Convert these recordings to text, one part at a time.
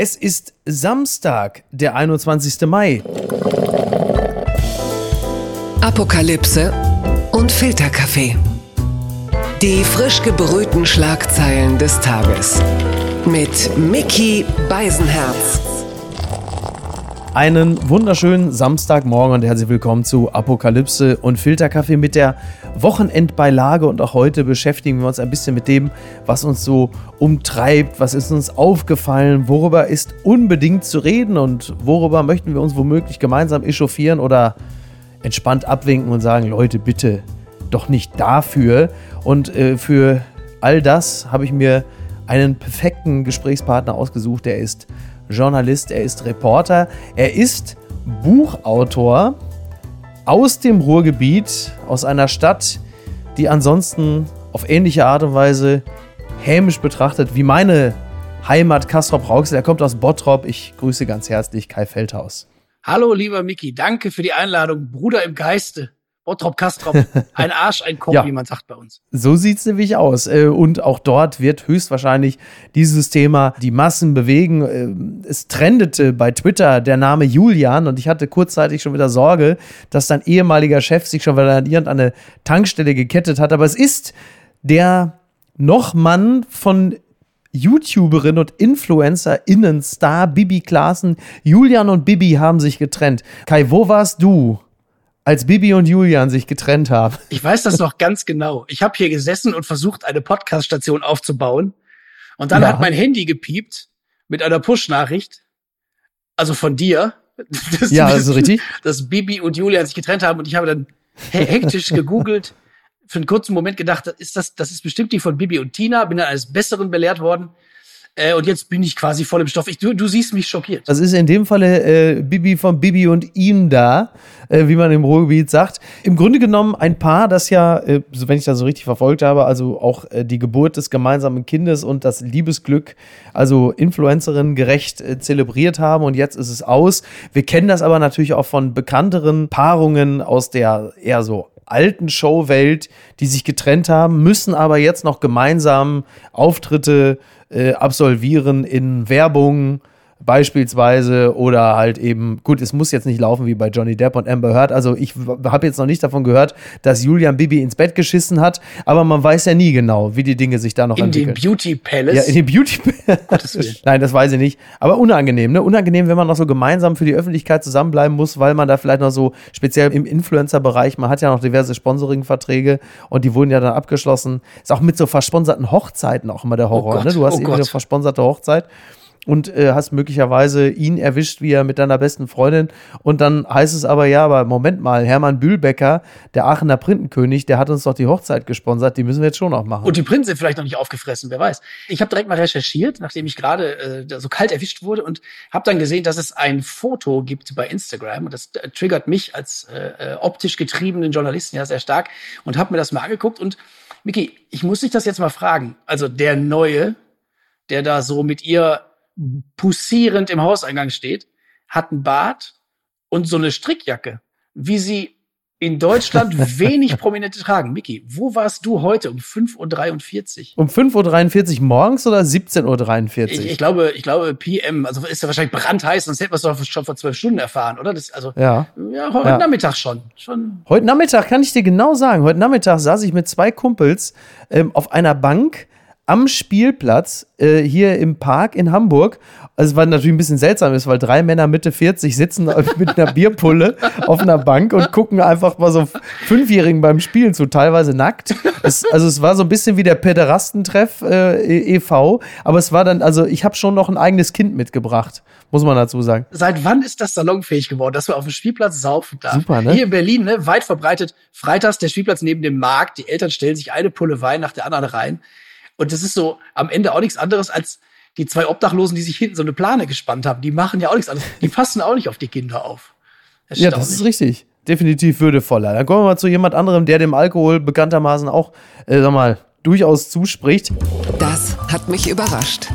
Es ist Samstag, der 21. Mai. Apokalypse und Filterkaffee. Die frisch gebrühten Schlagzeilen des Tages. Mit Mickey Beisenherz. Einen wunderschönen Samstagmorgen und herzlich willkommen zu Apokalypse und Filterkaffee mit der Wochenendbeilage. Und auch heute beschäftigen wir uns ein bisschen mit dem, was uns so umtreibt, was ist uns aufgefallen, worüber ist unbedingt zu reden und worüber möchten wir uns womöglich gemeinsam echauffieren oder entspannt abwinken und sagen, Leute, bitte doch nicht dafür. Und äh, für all das habe ich mir einen perfekten Gesprächspartner ausgesucht, der ist Journalist, er ist Reporter, er ist Buchautor aus dem Ruhrgebiet, aus einer Stadt, die ansonsten auf ähnliche Art und Weise hämisch betrachtet wie meine Heimat Kastrop Rauxel. Er kommt aus Bottrop. Ich grüße ganz herzlich Kai Feldhaus. Hallo, lieber Miki, danke für die Einladung. Bruder im Geiste. Bottrop Kastrop, ein Arsch, ein Kopf, ja, wie man sagt bei uns. So sieht es nämlich aus. Äh, und auch dort wird höchstwahrscheinlich dieses Thema die Massen bewegen. Äh, es trendete bei Twitter der Name Julian und ich hatte kurzzeitig schon wieder Sorge, dass dein ehemaliger Chef sich schon wieder an irgendeine Tankstelle gekettet hat. Aber es ist der Nochmann von YouTuberin und InfluencerInnen Star Bibi Klaassen. Julian und Bibi haben sich getrennt. Kai, wo warst du? Als Bibi und Julian sich getrennt haben. Ich weiß das noch ganz genau. Ich habe hier gesessen und versucht, eine Podcast-Station aufzubauen. Und dann ja. hat mein Handy gepiept mit einer Push-Nachricht. Also von dir. Dass, ja, also richtig. Dass Bibi und Julian sich getrennt haben. Und ich habe dann hektisch gegoogelt, für einen kurzen Moment gedacht, ist das, das ist bestimmt die von Bibi und Tina. Bin dann eines Besseren belehrt worden. Äh, und jetzt bin ich quasi voll im Stoff. Ich, du, du siehst mich schockiert. Das ist in dem Falle äh, Bibi von Bibi und ihm da, äh, wie man im Ruhrgebiet sagt. Im Grunde genommen ein Paar, das ja, äh, wenn ich das so richtig verfolgt habe, also auch äh, die Geburt des gemeinsamen Kindes und das Liebesglück, also Influencerin gerecht äh, zelebriert haben. Und jetzt ist es aus. Wir kennen das aber natürlich auch von bekannteren Paarungen aus der eher so alten Showwelt, die sich getrennt haben, müssen aber jetzt noch gemeinsam Auftritte äh, absolvieren in Werbung beispielsweise oder halt eben, gut, es muss jetzt nicht laufen wie bei Johnny Depp und Amber Heard. Also ich habe jetzt noch nicht davon gehört, dass Julian Bibi ins Bett geschissen hat, aber man weiß ja nie genau, wie die Dinge sich da noch in entwickeln. In den Beauty Palace? Ja, in den Beauty Palace. Nein, das weiß ich nicht. Aber unangenehm, ne? Unangenehm, wenn man noch so gemeinsam für die Öffentlichkeit zusammenbleiben muss, weil man da vielleicht noch so speziell im Influencer-Bereich, man hat ja noch diverse Sponsoring-Verträge und die wurden ja dann abgeschlossen. Ist auch mit so versponserten Hochzeiten auch immer der Horror, oh Gott, ne? Du hast oh eben eine versponserte Hochzeit und äh, hast möglicherweise ihn erwischt, wie er mit deiner besten Freundin. Und dann heißt es aber, ja, aber Moment mal, Hermann Bühlbecker, der Aachener Printenkönig, der hat uns doch die Hochzeit gesponsert, die müssen wir jetzt schon noch machen. Und die Printen sind vielleicht noch nicht aufgefressen, wer weiß. Ich habe direkt mal recherchiert, nachdem ich gerade äh, so kalt erwischt wurde und habe dann gesehen, dass es ein Foto gibt bei Instagram und das äh, triggert mich als äh, äh, optisch getriebenen Journalisten ja sehr stark und habe mir das mal angeguckt und Miki, ich muss dich das jetzt mal fragen. Also der Neue, der da so mit ihr poussierend im Hauseingang steht, hat einen Bart und so eine Strickjacke, wie sie in Deutschland wenig Prominente tragen. Miki, wo warst du heute um 5.43 Uhr? Um 5.43 Uhr morgens oder 17.43 Uhr? Ich, ich, glaube, ich glaube PM, also ist ja wahrscheinlich brandheiß, sonst hätten wir es doch schon vor zwölf Stunden erfahren, oder? Das, also, ja. ja, heute ja. Nachmittag schon, schon. Heute Nachmittag kann ich dir genau sagen. Heute Nachmittag saß ich mit zwei Kumpels ähm, auf einer Bank am Spielplatz äh, hier im Park in Hamburg. Also, was natürlich ein bisschen seltsam ist, weil drei Männer Mitte 40 sitzen mit einer Bierpulle auf einer Bank und gucken einfach mal so Fünfjährigen beim Spielen zu, teilweise nackt. Es, also, es war so ein bisschen wie der Päderastentreff äh, e.V., aber es war dann, also, ich habe schon noch ein eigenes Kind mitgebracht, muss man dazu sagen. Seit wann ist das salonfähig geworden, dass wir auf dem Spielplatz saufen darf? Super, ne? Hier in Berlin, ne, weit verbreitet, freitags der Spielplatz neben dem Markt, die Eltern stellen sich eine Pulle Wein nach der anderen rein. Und das ist so am Ende auch nichts anderes als die zwei Obdachlosen, die sich hinten so eine Plane gespannt haben. Die machen ja auch nichts anderes. Die passen auch nicht auf die Kinder auf. Ja, das ist richtig. Definitiv würdevoller. Dann kommen wir mal zu jemand anderem, der dem Alkohol bekanntermaßen auch, äh, sag mal, durchaus zuspricht. Das hat mich überrascht.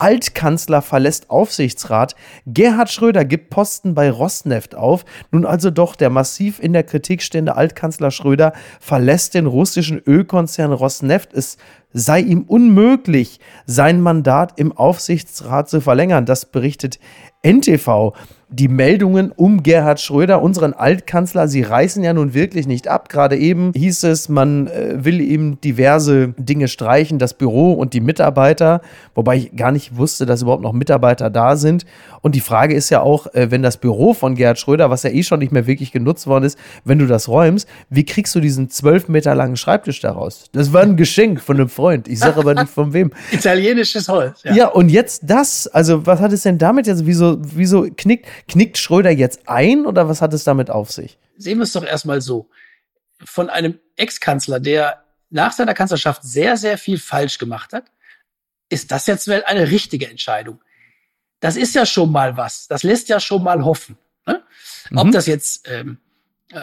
Altkanzler verlässt Aufsichtsrat. Gerhard Schröder gibt Posten bei Rosneft auf. Nun also doch der massiv in der Kritik stehende Altkanzler Schröder verlässt den russischen Ölkonzern Rosneft. Es sei ihm unmöglich, sein Mandat im Aufsichtsrat zu verlängern. Das berichtet NTV die Meldungen um Gerhard Schröder, unseren Altkanzler, sie reißen ja nun wirklich nicht ab. Gerade eben hieß es, man äh, will ihm diverse Dinge streichen, das Büro und die Mitarbeiter, wobei ich gar nicht wusste, dass überhaupt noch Mitarbeiter da sind. Und die Frage ist ja auch, äh, wenn das Büro von Gerhard Schröder, was ja eh schon nicht mehr wirklich genutzt worden ist, wenn du das räumst, wie kriegst du diesen zwölf Meter langen Schreibtisch daraus? Das war ein Geschenk von einem Freund. Ich sage aber nicht von wem. Italienisches Holz. Ja. ja, und jetzt das, also was hat es denn damit jetzt, wieso, wieso knickt, Knickt Schröder jetzt ein oder was hat es damit auf sich? Sehen wir es doch erstmal so. Von einem Ex-Kanzler, der nach seiner Kanzlerschaft sehr, sehr viel falsch gemacht hat, ist das jetzt eine richtige Entscheidung. Das ist ja schon mal was. Das lässt ja schon mal hoffen. Ne? Mhm. Ob das jetzt ähm, äh,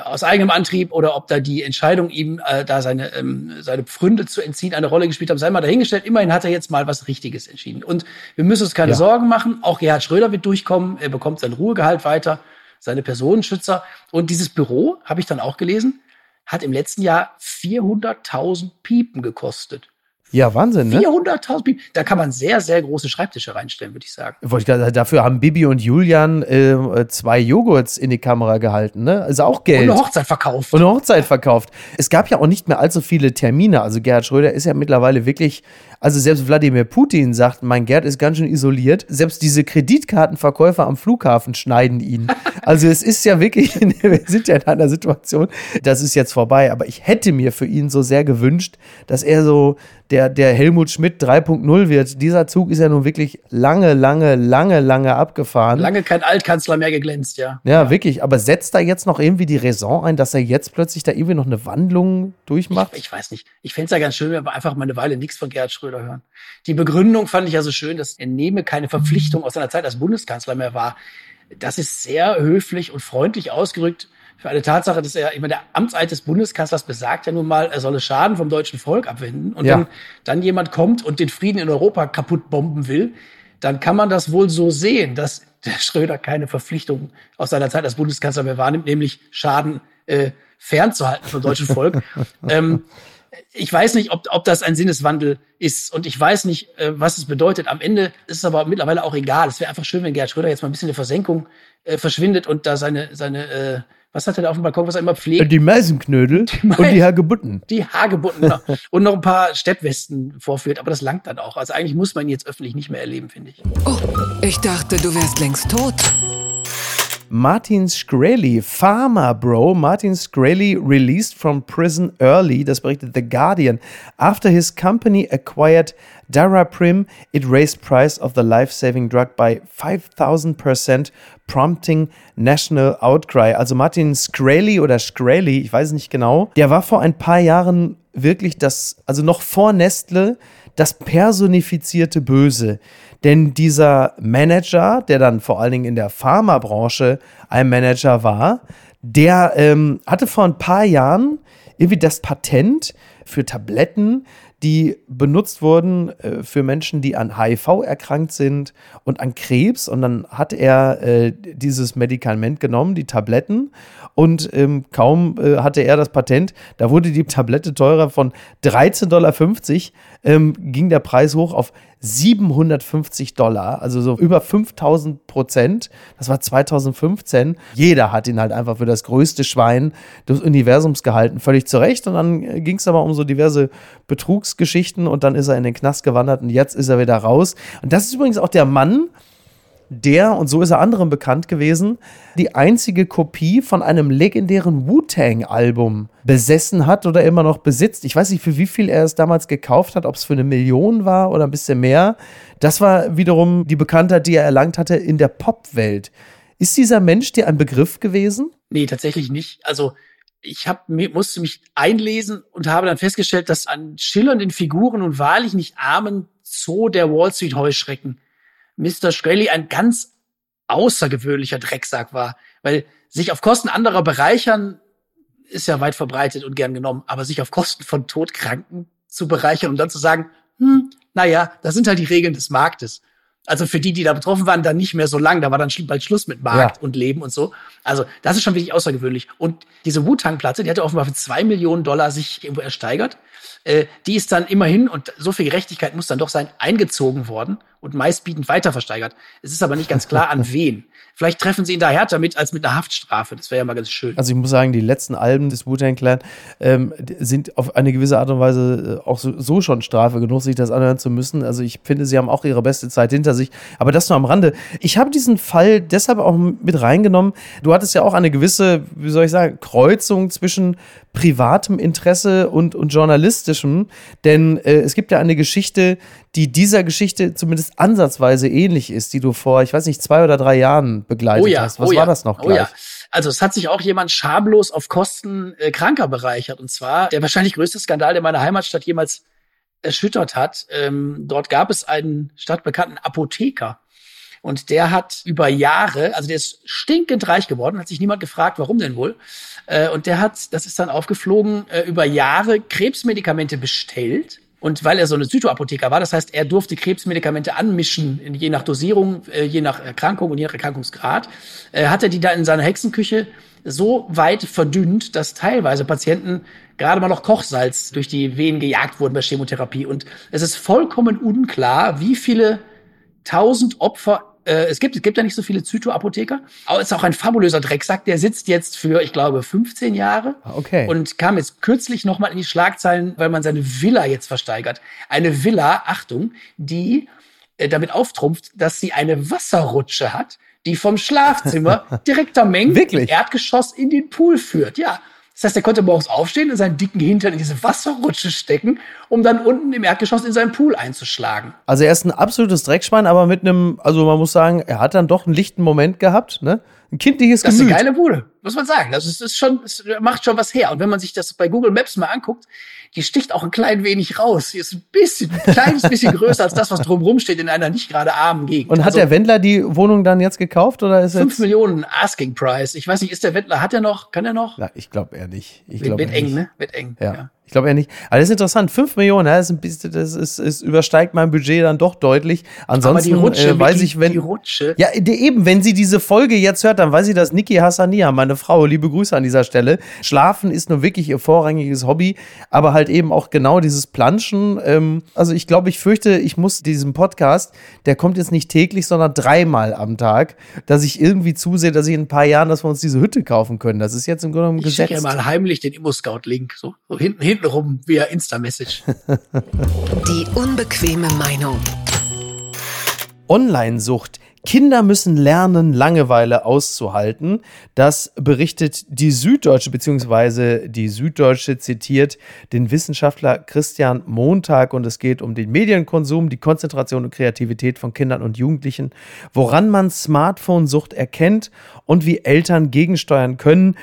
aus eigenem Antrieb oder ob da die Entscheidung, ihm äh, da seine, ähm, seine Pfründe zu entziehen, eine Rolle gespielt haben, sei mal dahingestellt. Immerhin hat er jetzt mal was Richtiges entschieden. Und wir müssen uns keine ja. Sorgen machen. Auch Gerhard Schröder wird durchkommen. Er bekommt sein Ruhegehalt weiter, seine Personenschützer. Und dieses Büro, habe ich dann auch gelesen, hat im letzten Jahr 400.000 Piepen gekostet. Ja, Wahnsinn, ne? 400.000 Bibi. Da kann man sehr, sehr große Schreibtische reinstellen, würde ich sagen. Dafür haben Bibi und Julian äh, zwei Joghurts in die Kamera gehalten, ne? Also auch Geld. Und eine Hochzeit verkauft. Und eine Hochzeit verkauft. Es gab ja auch nicht mehr allzu viele Termine. Also Gerhard Schröder ist ja mittlerweile wirklich also selbst Wladimir Putin sagt, mein Gerd ist ganz schön isoliert. Selbst diese Kreditkartenverkäufer am Flughafen schneiden ihn. Also es ist ja wirklich, wir sind ja in einer Situation, das ist jetzt vorbei. Aber ich hätte mir für ihn so sehr gewünscht, dass er so der, der Helmut Schmidt 3.0 wird. Dieser Zug ist ja nun wirklich lange, lange, lange, lange abgefahren. Lange kein Altkanzler mehr geglänzt, ja. Ja, ja. wirklich. Aber setzt da jetzt noch irgendwie die Raison ein, dass er jetzt plötzlich da irgendwie noch eine Wandlung durchmacht? Ich, ich weiß nicht. Ich fände es ja ganz schön, wenn wir einfach mal eine Weile nichts von Gerhard Schröder Schröder hören. Die Begründung fand ich ja so schön, dass er nehme keine Verpflichtung aus seiner Zeit als Bundeskanzler mehr war. Das ist sehr höflich und freundlich ausgerückt für eine Tatsache, dass er immer der Amtseid des Bundeskanzlers besagt ja nun mal, er solle Schaden vom deutschen Volk abwenden. Und ja. wenn dann jemand kommt und den Frieden in Europa kaputt bomben will, dann kann man das wohl so sehen, dass der Schröder keine Verpflichtung aus seiner Zeit als Bundeskanzler mehr wahrnimmt, nämlich Schaden äh, fernzuhalten vom deutschen Volk. ähm, ich weiß nicht, ob, ob das ein Sinneswandel ist und ich weiß nicht, äh, was es bedeutet. Am Ende ist es aber mittlerweile auch egal. Es wäre einfach schön, wenn Gerhard Schröder jetzt mal ein bisschen in der Versenkung äh, verschwindet und da seine, seine äh, was hat er da auf dem Balkon, was er immer pflegt? Die Meisenknödel die und die Hagebutten. Die Hagebutten, genau. und noch ein paar Steppwesten vorführt, aber das langt dann auch. Also eigentlich muss man ihn jetzt öffentlich nicht mehr erleben, finde ich. Oh, ich dachte, du wärst längst tot. Martin Shkreli, Pharma Bro, Martin Shkreli released from prison early, das berichtet The Guardian. After his company acquired Daraprim, it raised price of the life-saving drug by 5000%, prompting national outcry. Also Martin Shkreli oder Shkreli, ich weiß nicht genau, der war vor ein paar Jahren wirklich das, also noch vor Nestle, das personifizierte Böse. Denn dieser Manager, der dann vor allen Dingen in der Pharmabranche ein Manager war, der ähm, hatte vor ein paar Jahren irgendwie das Patent für Tabletten, die benutzt wurden äh, für Menschen, die an HIV erkrankt sind und an Krebs. Und dann hat er äh, dieses Medikament genommen, die Tabletten. Und ähm, kaum äh, hatte er das Patent, da wurde die Tablette teurer von 13,50 Dollar, ähm, ging der Preis hoch auf 750 Dollar, also so über 5000 Prozent. Das war 2015. Jeder hat ihn halt einfach für das größte Schwein des Universums gehalten, völlig zu Recht. Und dann äh, ging es aber um so diverse Betrugsgeschichten und dann ist er in den Knast gewandert und jetzt ist er wieder raus. Und das ist übrigens auch der Mann, der, und so ist er anderen bekannt gewesen, die einzige Kopie von einem legendären Wu-Tang-Album besessen hat oder immer noch besitzt. Ich weiß nicht, für wie viel er es damals gekauft hat, ob es für eine Million war oder ein bisschen mehr. Das war wiederum die Bekanntheit, die er erlangt hatte in der Popwelt. Ist dieser Mensch dir ein Begriff gewesen? Nee, tatsächlich nicht. Also ich hab, musste mich einlesen und habe dann festgestellt, dass an schillernden Figuren und wahrlich nicht armen Zoo der Wall Street Heuschrecken Mr. Shkreli ein ganz außergewöhnlicher Drecksack war, weil sich auf Kosten anderer bereichern ist ja weit verbreitet und gern genommen, aber sich auf Kosten von Todkranken zu bereichern und dann zu sagen, hm, naja, das sind halt die Regeln des Marktes. Also für die, die da betroffen waren, dann nicht mehr so lang. Da war dann bald Schluss mit Markt ja. und Leben und so. Also das ist schon wirklich außergewöhnlich. Und diese Wu-Tang-Platte, die hatte offenbar für zwei Millionen Dollar sich irgendwo ersteigert. Äh, die ist dann immerhin, und so viel Gerechtigkeit muss dann doch sein, eingezogen worden und meistbietend weiter versteigert. Es ist aber nicht ganz klar, an wen. Vielleicht treffen sie ihn da härter mit als mit einer Haftstrafe. Das wäre ja mal ganz schön. Also ich muss sagen, die letzten Alben des Wu-Tang Clan ähm, sind auf eine gewisse Art und Weise äh, auch so, so, schon Strafe genug, sich das anhören zu müssen. Also ich finde, sie haben auch ihre beste Zeit hinter sich. Aber das nur am Rande. Ich habe diesen Fall deshalb auch mit reingenommen. Du hattest ja auch eine gewisse, wie soll ich sagen, Kreuzung zwischen privatem Interesse und, und journalistischem. Denn äh, es gibt ja eine Geschichte, die dieser Geschichte zumindest ansatzweise ähnlich ist, die du vor, ich weiß nicht, zwei oder drei Jahren begleitet oh ja, hast. Was oh war ja, das noch gleich? Oh ja. Also es hat sich auch jemand schamlos auf Kosten äh, Kranker bereichert. Und zwar der wahrscheinlich größte Skandal, der meine Heimatstadt jemals erschüttert hat. Ähm, dort gab es einen stadtbekannten Apotheker. Und der hat über Jahre, also der ist stinkend reich geworden, hat sich niemand gefragt, warum denn wohl. Äh, und der hat, das ist dann aufgeflogen, äh, über Jahre Krebsmedikamente bestellt und weil er so eine Zytoapotheker war, das heißt, er durfte Krebsmedikamente anmischen, je nach Dosierung, äh, je nach Erkrankung und je nach Erkrankungsgrad, äh, hat er die da in seiner Hexenküche so weit verdünnt, dass teilweise Patienten gerade mal noch Kochsalz durch die Venen gejagt wurden bei Chemotherapie. Und es ist vollkommen unklar, wie viele tausend Opfer äh, es gibt, es gibt ja nicht so viele Zytoapotheker, aber es ist auch ein fabulöser Drecksack, der sitzt jetzt für, ich glaube, 15 Jahre. Ah, okay. Und kam jetzt kürzlich nochmal in die Schlagzeilen, weil man seine Villa jetzt versteigert. Eine Villa, Achtung, die äh, damit auftrumpft, dass sie eine Wasserrutsche hat, die vom Schlafzimmer direkt am Mengen Erdgeschoss in den Pool führt. Ja. Das heißt, er konnte morgens aufstehen und seinen dicken Hintern in diese Wasserrutsche stecken, um dann unten im Erdgeschoss in seinen Pool einzuschlagen. Also er ist ein absolutes Dreckschwein, aber mit einem, also man muss sagen, er hat dann doch einen lichten Moment gehabt, ne? Ein kindliches das Gemüt. Ist eine geile Bude, muss man sagen. Das ist, ist schon, es macht schon was her. Und wenn man sich das bei Google Maps mal anguckt, die sticht auch ein klein wenig raus. Die ist ein bisschen, ein kleines bisschen größer als das, was drumherum steht in einer nicht gerade armen Gegend. Und hat also, der Wendler die Wohnung dann jetzt gekauft oder ist fünf Millionen Asking Price. Ich weiß nicht, ist der Wendler, hat er noch, kann er noch? Ja, ich glaube eher nicht. Ich glaub wird, wird eng, ne? Wird eng. ja. ja. Ich glaube eher nicht. Aber das ist interessant. Fünf Millionen, das, ist ein bisschen, das, ist, ist, übersteigt mein Budget dann doch deutlich. Ansonsten Rutsche, äh, weiß ich, wenn. Die Rutsche. Ja, eben, wenn sie diese Folge jetzt hört, dann weiß sie, dass Niki Hassania, meine Frau, liebe Grüße an dieser Stelle. Schlafen ist nur wirklich ihr vorrangiges Hobby, aber halt eben auch genau dieses Planschen. Ähm, also ich glaube, ich fürchte, ich muss diesen Podcast, der kommt jetzt nicht täglich, sondern dreimal am Tag, dass ich irgendwie zusehe, dass ich in ein paar Jahren, dass wir uns diese Hütte kaufen können. Das ist jetzt im Grunde genommen gesetzt. Ich schicke ja mal heimlich den Immo-Scout-Link, so, so hinten, hinten hintenrum via Insta-Message. Die unbequeme Meinung. Online-Sucht. Kinder müssen lernen, Langeweile auszuhalten. Das berichtet die Süddeutsche, beziehungsweise die Süddeutsche zitiert den Wissenschaftler Christian Montag und es geht um den Medienkonsum, die Konzentration und Kreativität von Kindern und Jugendlichen, woran man Smartphone-Sucht erkennt und wie Eltern gegensteuern können.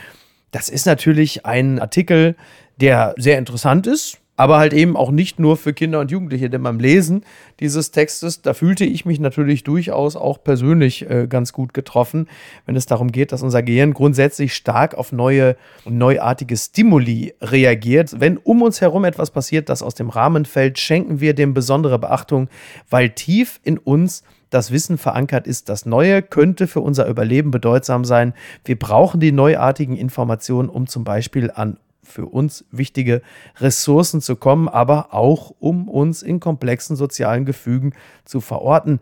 Das ist natürlich ein Artikel, der sehr interessant ist, aber halt eben auch nicht nur für Kinder und Jugendliche. Denn beim Lesen dieses Textes, da fühlte ich mich natürlich durchaus auch persönlich äh, ganz gut getroffen, wenn es darum geht, dass unser Gehirn grundsätzlich stark auf neue und neuartige Stimuli reagiert. Wenn um uns herum etwas passiert, das aus dem Rahmen fällt, schenken wir dem besondere Beachtung, weil tief in uns das Wissen verankert ist, das Neue könnte für unser Überleben bedeutsam sein. Wir brauchen die neuartigen Informationen, um zum Beispiel an für uns wichtige Ressourcen zu kommen, aber auch um uns in komplexen sozialen Gefügen zu verorten.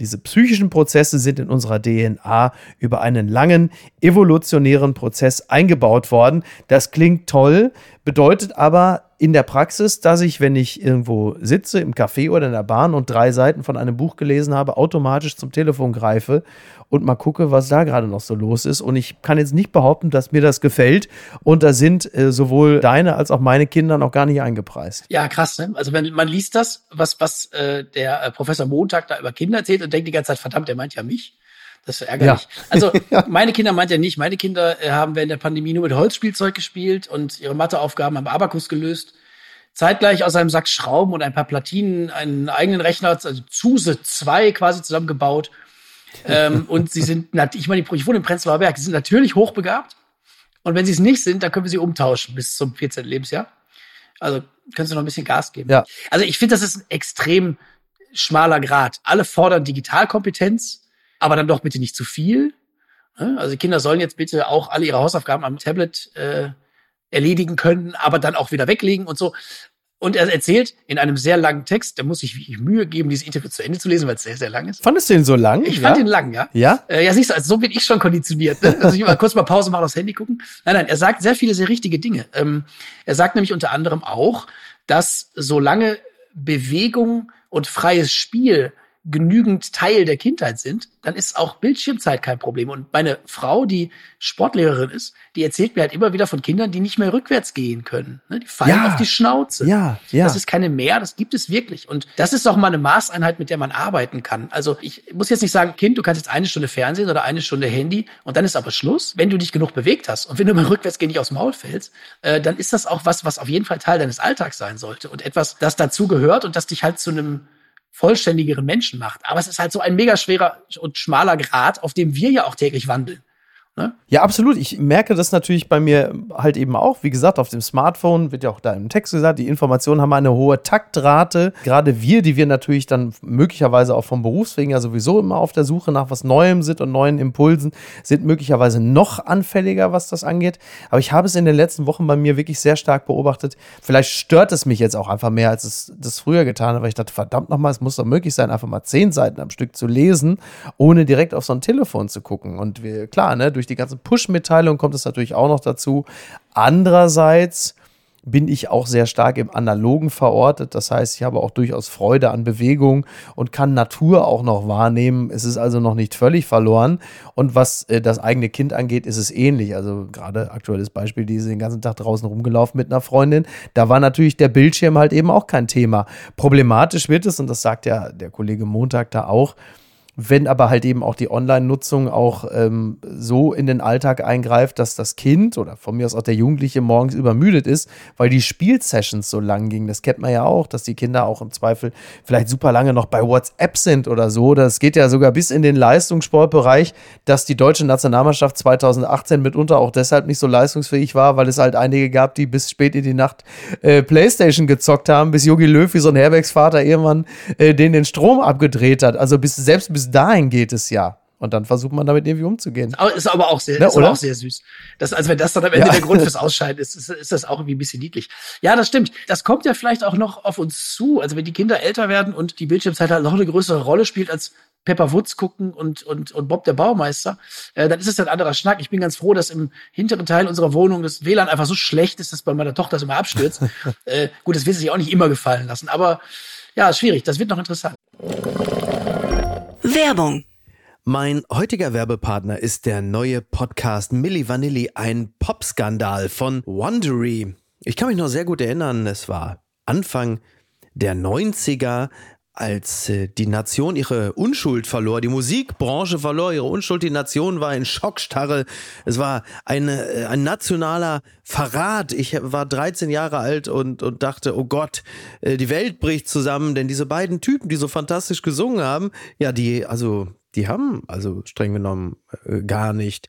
Diese psychischen Prozesse sind in unserer DNA über einen langen evolutionären Prozess eingebaut worden. Das klingt toll, bedeutet aber in der Praxis, dass ich, wenn ich irgendwo sitze, im Café oder in der Bahn und drei Seiten von einem Buch gelesen habe, automatisch zum Telefon greife und mal gucke, was da gerade noch so los ist. Und ich kann jetzt nicht behaupten, dass mir das gefällt. Und da sind äh, sowohl deine als auch meine Kinder noch gar nicht eingepreist. Ja, krass. Ne? Also wenn man liest das, was, was äh, der äh, Professor Montag da über Kinder erzählt und denkt die ganze Zeit, verdammt, der meint ja mich. Das ist ärgerlich. Ja. Also meine Kinder meint ja nicht. Meine Kinder äh, haben während der Pandemie nur mit Holzspielzeug gespielt und ihre Matheaufgaben am Abakus gelöst. Zeitgleich aus einem Sack Schrauben und ein paar Platinen einen eigenen Rechner, also Zuse 2 quasi zusammengebaut. ähm, und sie sind, ich meine, ich wohne im Prenzlauer Berg, sie sind natürlich hochbegabt. Und wenn sie es nicht sind, dann können wir sie umtauschen bis zum 14. Lebensjahr. Also können sie noch ein bisschen Gas geben. Ja. Also ich finde, das ist ein extrem schmaler Grad. Alle fordern Digitalkompetenz, aber dann doch bitte nicht zu viel. Also Kinder sollen jetzt bitte auch alle ihre Hausaufgaben am Tablet äh, erledigen können, aber dann auch wieder weglegen und so. Und er erzählt in einem sehr langen Text, da muss ich wirklich Mühe geben, dieses Interview zu Ende zu lesen, weil es sehr, sehr lang ist. Fandest du ihn so lang? Ich fand ihn lang, ja. Ja? Äh, ja, siehst du, also so bin ich schon konditioniert. Ne? Also ich mal kurz mal Pause machen, aufs Handy gucken. Nein, nein, er sagt sehr viele sehr richtige Dinge. Ähm, er sagt nämlich unter anderem auch, dass solange Bewegung und freies Spiel genügend Teil der Kindheit sind, dann ist auch Bildschirmzeit kein Problem. Und meine Frau, die Sportlehrerin ist, die erzählt mir halt immer wieder von Kindern, die nicht mehr rückwärts gehen können. Ne? Die fallen Ja. auf die Schnauze. Ja, ja. Das ist keine mehr, das gibt es wirklich. Und das ist auch mal eine Maßeinheit, mit der man arbeiten kann. Also ich muss jetzt nicht sagen, Kind, du kannst jetzt eine Stunde Fernsehen oder eine Stunde Handy und dann ist aber Schluss. Wenn du dich genug bewegt hast und wenn du beim Rückwärtsgehen nicht aufs Maul fällst, äh, dann ist das auch was, was auf jeden Fall Teil deines Alltags sein sollte und etwas, das dazu gehört und das dich halt zu einem vollständigeren Menschen macht. Aber es ist halt so ein mega schwerer und schmaler Grad, auf dem wir ja auch täglich wandeln. Ja, absolut. Ich merke das natürlich bei mir halt eben auch. Wie gesagt, auf dem Smartphone wird ja auch da im Text gesagt, die Informationen haben eine hohe Taktrate. Gerade wir, die wir natürlich dann möglicherweise auch vom Berufswegen ja sowieso immer auf der Suche nach was Neuem sind und neuen Impulsen, sind möglicherweise noch anfälliger, was das angeht. Aber ich habe es in den letzten Wochen bei mir wirklich sehr stark beobachtet. Vielleicht stört es mich jetzt auch einfach mehr, als es das früher getan hat, weil ich dachte, verdammt nochmal, es muss doch möglich sein, einfach mal zehn Seiten am Stück zu lesen, ohne direkt auf so ein Telefon zu gucken. Und wir, klar, ne, durch die ganzen Push-Mitteilungen kommt es natürlich auch noch dazu. Andererseits bin ich auch sehr stark im Analogen verortet. Das heißt, ich habe auch durchaus Freude an Bewegung und kann Natur auch noch wahrnehmen. Es ist also noch nicht völlig verloren. Und was äh, das eigene Kind angeht, ist es ähnlich. Also gerade aktuelles Beispiel, die ist den ganzen Tag draußen rumgelaufen mit einer Freundin. Da war natürlich der Bildschirm halt eben auch kein Thema. Problematisch wird es, und das sagt ja der Kollege Montag da auch, wenn aber halt eben auch die Online-Nutzung auch ähm, so in den Alltag eingreift, dass das Kind oder von mir aus auch der Jugendliche morgens übermüdet ist, weil die Spielsessions so lang gingen. Das kennt man ja auch, dass die Kinder auch im Zweifel vielleicht super lange noch bei WhatsApp sind oder so. Das geht ja sogar bis in den Leistungssportbereich, dass die deutsche Nationalmannschaft 2018 mitunter auch deshalb nicht so leistungsfähig war, weil es halt einige gab, die bis spät in die Nacht äh, Playstation gezockt haben, bis Jogi Löw wie so ein Herbergsvater irgendwann äh, den den Strom abgedreht hat. Also bis, selbst bis dahin geht es ja. Und dann versucht man damit irgendwie umzugehen. Ist aber auch sehr, Ne, ist aber auch sehr süß. Das, also wenn das dann am Ende Ja. der Grund fürs Ausscheiden ist, ist, ist das auch irgendwie ein bisschen niedlich. Ja, das stimmt. Das kommt ja vielleicht auch noch auf uns zu. Also wenn die Kinder älter werden und die Bildschirmzeit halt noch eine größere Rolle spielt als Pepper Woods gucken und, und, und Bob der Baumeister, äh, dann ist es ein anderer Schnack. Ich bin ganz froh, dass im hinteren Teil unserer Wohnung das WLAN einfach so schlecht ist, dass bei meiner Tochter das immer abstürzt. äh, gut, das wird sich auch nicht immer gefallen lassen, aber ja, schwierig. Das wird noch interessant. Werbung. Mein heutiger Werbepartner ist der neue Podcast Milli Vanilli, ein Popskandal von Wondery. Ich kann mich noch sehr gut erinnern, es war Anfang der 90er, als äh, die Nation ihre Unschuld verlor, die Musikbranche verlor ihre Unschuld, die Nation war in Schockstarre. Es war eine, äh, ein nationaler Verrat. Ich war 13 Jahre alt und, und dachte, oh Gott, äh, die Welt bricht zusammen, denn diese beiden Typen, die so fantastisch gesungen haben, ja, die, also, die haben also streng genommen gar nicht.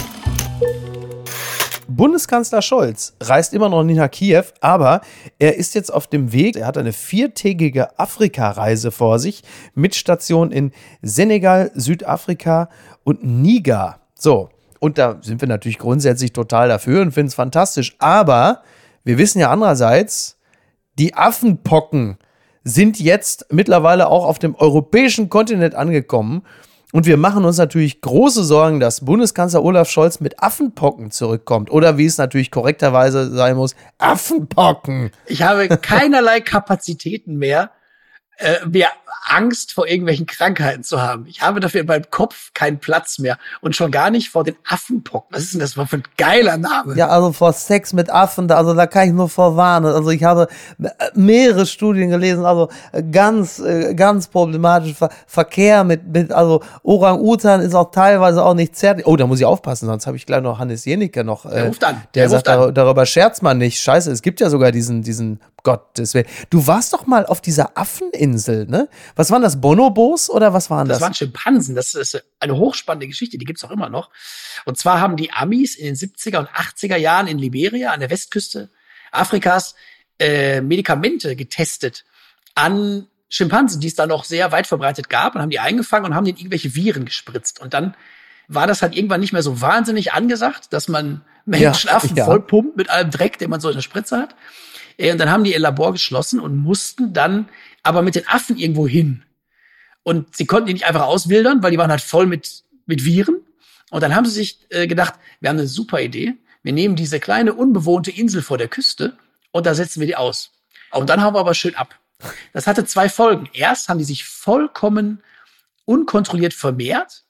Bundeskanzler Scholz reist immer noch nicht nach Kiew, aber er ist jetzt auf dem Weg. Er hat eine viertägige Afrika-Reise vor sich mit Station in Senegal, Südafrika und Niger. So, und da sind wir natürlich grundsätzlich total dafür und finden es fantastisch. Aber wir wissen ja andererseits, die Affenpocken sind jetzt mittlerweile auch auf dem europäischen Kontinent angekommen. Und wir machen uns natürlich große Sorgen, dass Bundeskanzler Olaf Scholz mit Affenpocken zurückkommt. Oder wie es natürlich korrekterweise sein muss, Affenpocken. Ich habe keinerlei Kapazitäten mehr, äh, mehr Angst vor irgendwelchen Krankheiten zu haben. Ich habe dafür in meinem Kopf keinen Platz mehr und schon gar nicht vor den Affenpocken. Was ist denn das für ein geiler Name? Ja, also vor Sex mit Affen, also da kann ich nur vorwarnen. Also ich habe äh, mehrere Studien gelesen, also äh, ganz, äh, ganz problematisch. Verkehr mit, mit also Orang-Utan ist auch teilweise auch nicht zärtlich. Oh, da muss ich aufpassen, sonst habe ich gleich noch Hannes Jenicke noch. Der ruft an. Der, Der sagt, ruft an. darüber scherzt man nicht. Scheiße, es gibt ja sogar diesen, diesen Gottes Willen. Du warst doch mal auf dieser Affeninsel, ne? Was waren das? Bonobos oder was waren das? Das waren Schimpansen. Das ist eine hochspannende Geschichte, die gibt's auch immer noch. Und zwar haben die Amis in den 70er und 80er Jahren in Liberia an der Westküste Afrikas äh, Medikamente getestet an Schimpansen, die es da noch sehr weit verbreitet gab und haben die eingefangen und haben denen irgendwelche Viren gespritzt. Und dann war das halt irgendwann nicht mehr so wahnsinnig angesagt, dass man Menschenaffen ja. vollpumpt mit allem Dreck, den man so in der Spritze hat. Äh, Und dann haben die ihr Labor geschlossen und mussten dann aber mit den Affen irgendwo hin. Und sie konnten die nicht einfach auswildern, weil die waren halt voll mit, mit Viren. Und dann haben sie sich äh, gedacht, wir haben eine super Idee. Wir nehmen diese kleine unbewohnte Insel vor der Küste und da setzen wir die aus. Und dann hauen wir aber schön ab. Das hatte zwei Folgen. Erst haben die sich vollkommen unkontrolliert vermehrt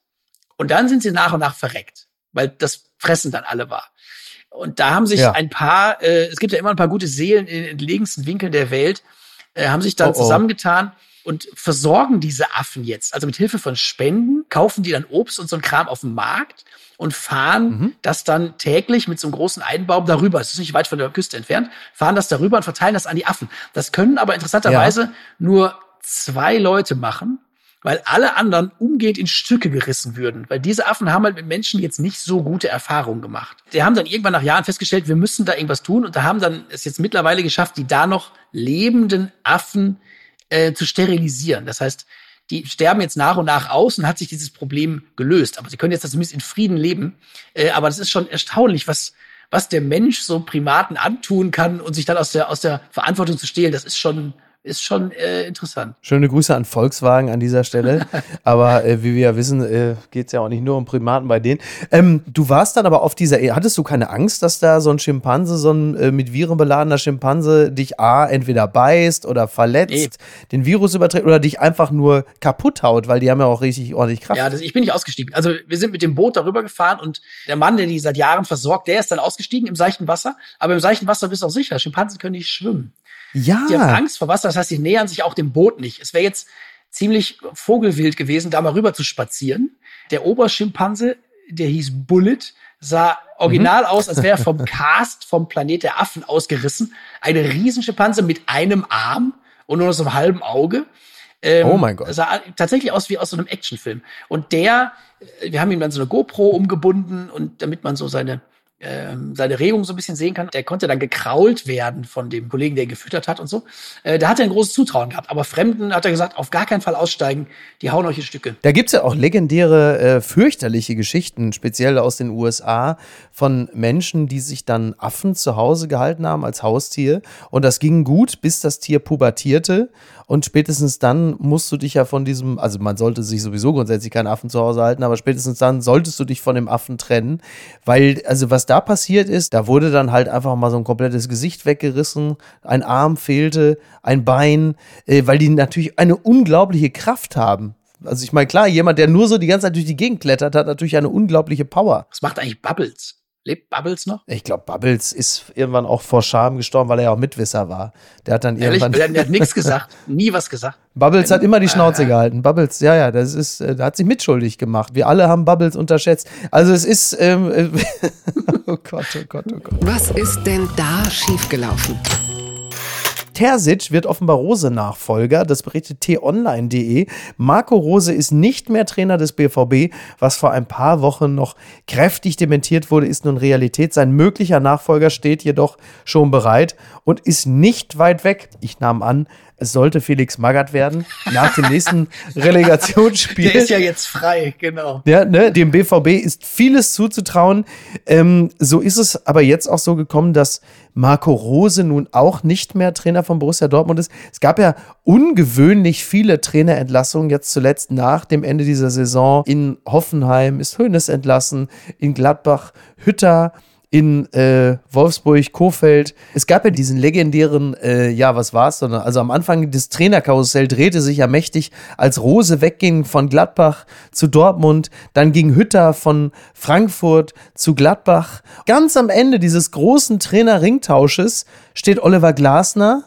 und dann sind sie nach und nach verreckt, weil das Fressen dann alle war. Und da haben sich Ja. ein paar, äh, es gibt ja immer ein paar gute Seelen in den entlegensten Winkeln der Welt, äh, haben sich dann Oh, oh. zusammengetan und versorgen diese Affen jetzt. Also mit Hilfe von Spenden kaufen die dann Obst und so ein Kram auf dem Markt und fahren Mhm. das dann täglich mit so einem großen Einbaum darüber. Es ist nicht weit von der Küste entfernt, fahren das darüber und verteilen das an die Affen. Das können aber interessanterweise nur zwei Leute machen, weil alle anderen umgehend in Stücke gerissen würden. Weil diese Affen haben halt mit Menschen jetzt nicht so gute Erfahrungen gemacht. Die haben dann irgendwann nach Jahren festgestellt, wir müssen da irgendwas tun und da haben dann es jetzt mittlerweile geschafft, die da noch lebenden Affen äh, zu sterilisieren. Das heißt, die sterben jetzt nach und nach aus und hat sich dieses Problem gelöst. Aber sie können jetzt zumindest in Frieden leben. Äh, aber das ist schon erstaunlich, was, was der Mensch so Primaten antun kann und sich dann aus der, aus der Verantwortung zu stehlen. Das ist schon, ist schon äh, interessant. Schöne Grüße an Volkswagen an dieser Stelle. aber äh, wie wir ja wissen, äh, geht es ja auch nicht nur um Primaten bei denen. Ähm, du warst dann aber auf dieser, E- hattest du keine Angst, dass da so ein Schimpanse, so ein äh, mit Viren beladener Schimpanse dich A, entweder beißt oder verletzt, Nee. den Virus überträgt oder dich einfach nur kaputt haut, weil die haben ja auch richtig ordentlich Kraft. Ja, das, ich bin nicht ausgestiegen. Also wir sind mit dem Boot darüber gefahren und der Mann, der die seit Jahren versorgt, der ist dann ausgestiegen im seichten Wasser. Aber im seichten Wasser bist du auch sicher, Schimpansen können nicht schwimmen. Ja. Die haben Angst vor Wasser, das heißt, sie nähern sich auch dem Boot nicht. Es wäre jetzt ziemlich vogelwild gewesen, da mal rüber zu spazieren. Der Oberschimpanse, der hieß Bullet, sah original aus, als wäre er vom Cast vom Planet der Affen ausgerissen. Eine Riesenschimpanse mit einem Arm und nur noch so einem halben Auge. Ähm, Oh mein Gott. Sah tatsächlich aus wie aus so einem Actionfilm. Und der, äh, wir haben ihm dann so eine GoPro umgebunden und damit man so seine ähm, seine Regung so ein bisschen sehen kann. Der konnte dann gekrault werden von dem Kollegen, der ihn gefüttert hat und so. Äh, da hat er ein großes Zutrauen gehabt. Aber Fremden hat er gesagt, auf gar keinen Fall aussteigen, die hauen euch in Stücke. Da gibt's ja auch legendäre, äh, fürchterliche Geschichten, speziell aus den USA, von Menschen, die sich dann Affen zu Hause gehalten haben als Haustier. Und das ging gut, bis das Tier pubertierte. Und spätestens dann musst du dich ja von diesem, also man sollte sich sowieso grundsätzlich keinen Affen zu Hause halten, aber spätestens dann solltest du dich von dem Affen trennen. Weil, also was da passiert ist, da wurde dann halt einfach mal so ein komplettes Gesicht weggerissen, ein Arm fehlte, ein Bein, äh, weil die natürlich eine unglaubliche Kraft haben. Also ich meine, klar, jemand, der nur so die ganze Zeit durch die Gegend klettert, hat natürlich eine unglaubliche Power. Was macht eigentlich Bubbles? Lebt Bubbles noch? Ich glaube, Bubbles ist irgendwann auch vor Scham gestorben, weil er ja auch Mitwisser war. Der hat dann Ehrlich? irgendwann. Der, der hat nichts gesagt. Nie was gesagt. Bubbles hat immer die Schnauze gehalten. Bubbles, ja, ja, das ist, äh, hat sich mitschuldig gemacht. Wir alle haben Bubbles unterschätzt. Also es ist, ähm, äh, oh Gott, oh Gott, oh Gott. Was ist denn da schiefgelaufen? Terzic wird offenbar Rose-Nachfolger. Das berichtet t-online.de. Marco Rose ist nicht mehr Trainer des BVB. Was vor ein paar Wochen noch kräftig dementiert wurde, ist nun Realität. Sein möglicher Nachfolger steht jedoch schon bereit und ist nicht weit weg. Ich nahm an, es sollte Felix Magath werden nach dem nächsten Relegationsspiel. Der ist ja jetzt frei, genau. Ja, ne, dem BVB ist vieles zuzutrauen. Ähm, so ist es aber jetzt auch so gekommen, dass Marco Rose nun auch nicht mehr Trainer von Borussia Dortmund ist. Es gab ja ungewöhnlich viele Trainerentlassungen jetzt zuletzt nach dem Ende dieser Saison. In Hoffenheim ist Hönes entlassen, in Gladbach Hütter in äh, Wolfsburg, Kofeld. Es gab ja diesen legendären, äh, ja, was war's, sondern also am Anfang des Trainerkarussell drehte sich ja mächtig, als Rose wegging von Gladbach zu Dortmund, dann ging Hütter von Frankfurt zu Gladbach. Ganz am Ende dieses großen Trainer-Ringtausches steht Oliver Glasner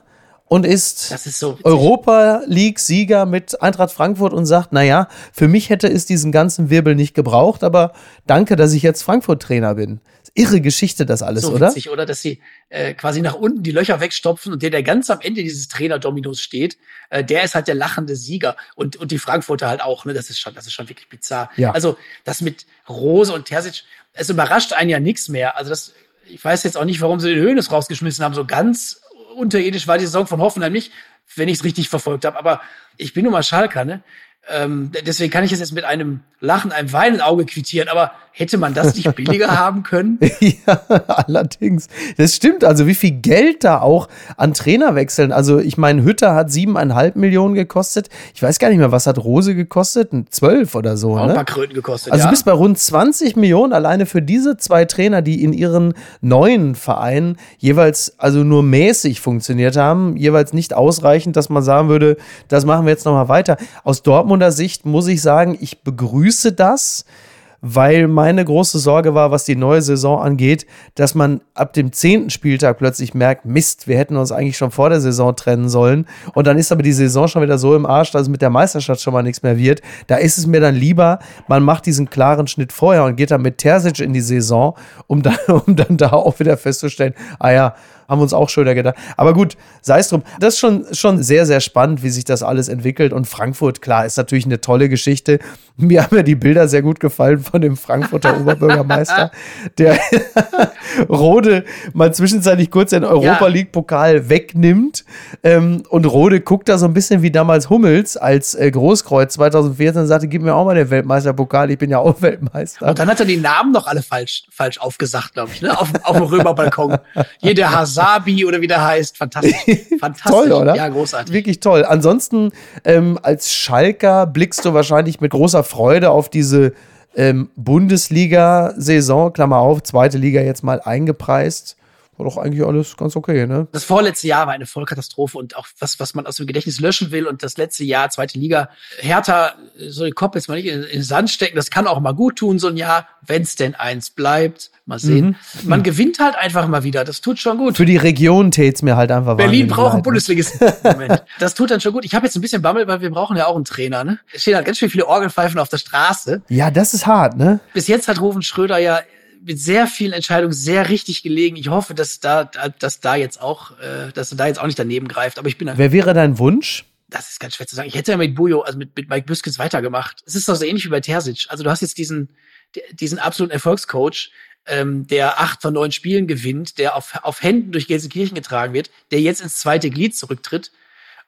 und ist, ist so Europa League Sieger mit Eintracht Frankfurt und sagt, naja, für mich hätte es diesen ganzen Wirbel nicht gebraucht, aber danke, dass ich jetzt Frankfurt Trainer bin irre Geschichte, das alles, so oder? Witzig, oder? Dass sie äh, quasi nach unten die Löcher wegstopfen und der, der ganz am Ende dieses Trainer-Dominos steht, äh, der ist halt der lachende Sieger. Und, und die Frankfurter halt auch, ne? Das ist schon, das ist schon wirklich bizarr. Ja. Also, das mit Rose und Terzic, es überrascht einen ja nichts mehr. Also, das, ich weiß jetzt auch nicht, warum sie den Höhnes rausgeschmissen haben. So ganz unterirdisch war die Saison von Hoffenheim nicht, wenn ich es richtig verfolgt habe. Aber ich bin nun mal Schalker, ne? Ähm, deswegen kann ich es jetzt mit einem Lachen, einem Weinen Auge quittieren, aber hätte man das nicht billiger haben können? ja, allerdings. Das stimmt. Also wie viel Geld da auch an Trainerwechseln. Also ich meine, Hütter hat siebeneinhalb Millionen gekostet. Ich weiß gar nicht mehr, was hat Rose gekostet? Zwölf oder so. Auch ne? ein paar Kröten gekostet. Also ja. bis bei rund 20 Millionen alleine für diese zwei Trainer, die in ihren neuen Vereinen jeweils also nur mäßig funktioniert haben, jeweils nicht ausreichend, dass man sagen würde, das machen wir jetzt nochmal weiter. Aus Dortmunder Sicht muss ich sagen, ich begrüße das weil meine große Sorge war, was die neue Saison angeht, dass man ab dem zehnten Spieltag plötzlich merkt, Mist, wir hätten uns eigentlich schon vor der Saison trennen sollen. Und dann ist aber die Saison schon wieder so im Arsch, dass es mit der Meisterschaft schon mal nichts mehr wird. Da ist es mir dann lieber, man macht diesen klaren Schnitt vorher und geht dann mit Terzic in die Saison, um dann, um dann da auch wieder festzustellen, ah ja, haben wir uns auch schöner gedacht. Aber gut, sei es drum. Das ist schon, schon sehr, sehr spannend, wie sich das alles entwickelt. Und Frankfurt, klar, ist natürlich eine tolle Geschichte. Mir haben ja die Bilder sehr gut gefallen von dem Frankfurter Oberbürgermeister, der Rode mal zwischenzeitlich kurz den Europa League Pokal wegnimmt. Ähm, und Rode guckt da so ein bisschen wie damals Hummels als äh, Großkreuz 2014 und sagte, gib mir auch mal den Weltmeisterpokal, ich bin ja auch Weltmeister. Und dann hat er die Namen noch alle falsch, falsch aufgesagt, glaube ich, ne? auf, auf dem Römerbalkon. Hier der Hasabi oder wie der heißt. Fantastisch. Fantastisch. toll, oder? Ja, großartig. Wirklich toll. Ansonsten, ähm, als Schalker blickst du wahrscheinlich mit großer Freude auf diese ähm, Bundesliga-Saison, Klammer auf, zweite Liga jetzt mal eingepreist. War doch eigentlich alles ganz okay, ne? Das vorletzte Jahr war eine Vollkatastrophe und auch was, was man aus dem Gedächtnis löschen will. Und das letzte Jahr, zweite Liga, Hertha, so den Kopf jetzt mal nicht in, in den Sand stecken, das kann auch mal gut tun, so ein Jahr, wenn es denn eins bleibt. Mal sehen. Mhm. Man gewinnt halt einfach mal wieder. Das tut schon gut. Für die Region tät's mir halt einfach Berlin braucht einen ne? Bundesligisten. Moment. Das tut dann schon gut. Ich habe jetzt ein bisschen Bammel, weil wir brauchen ja auch einen Trainer. Ne? Es stehen halt ganz schön viele Orgelpfeifen auf der Straße. Ja, das ist hart, ne? Bis jetzt hat Rufen Schröder ja mit sehr vielen Entscheidungen sehr richtig gelegen. Ich hoffe, dass da, dass da jetzt auch, äh, dass er da jetzt auch nicht daneben greift. Aber ich bin. Wer wäre dein Wunsch? Das ist ganz schwer zu sagen. Ich hätte ja mit Bujo, also mit, mit Mike Büskens weitergemacht. Es ist doch so ähnlich wie bei Terzic. Also du hast jetzt diesen, diesen absoluten Erfolgscoach, ähm, der acht von neun Spielen gewinnt, der auf, auf Händen durch Gelsenkirchen getragen wird, der jetzt ins zweite Glied zurücktritt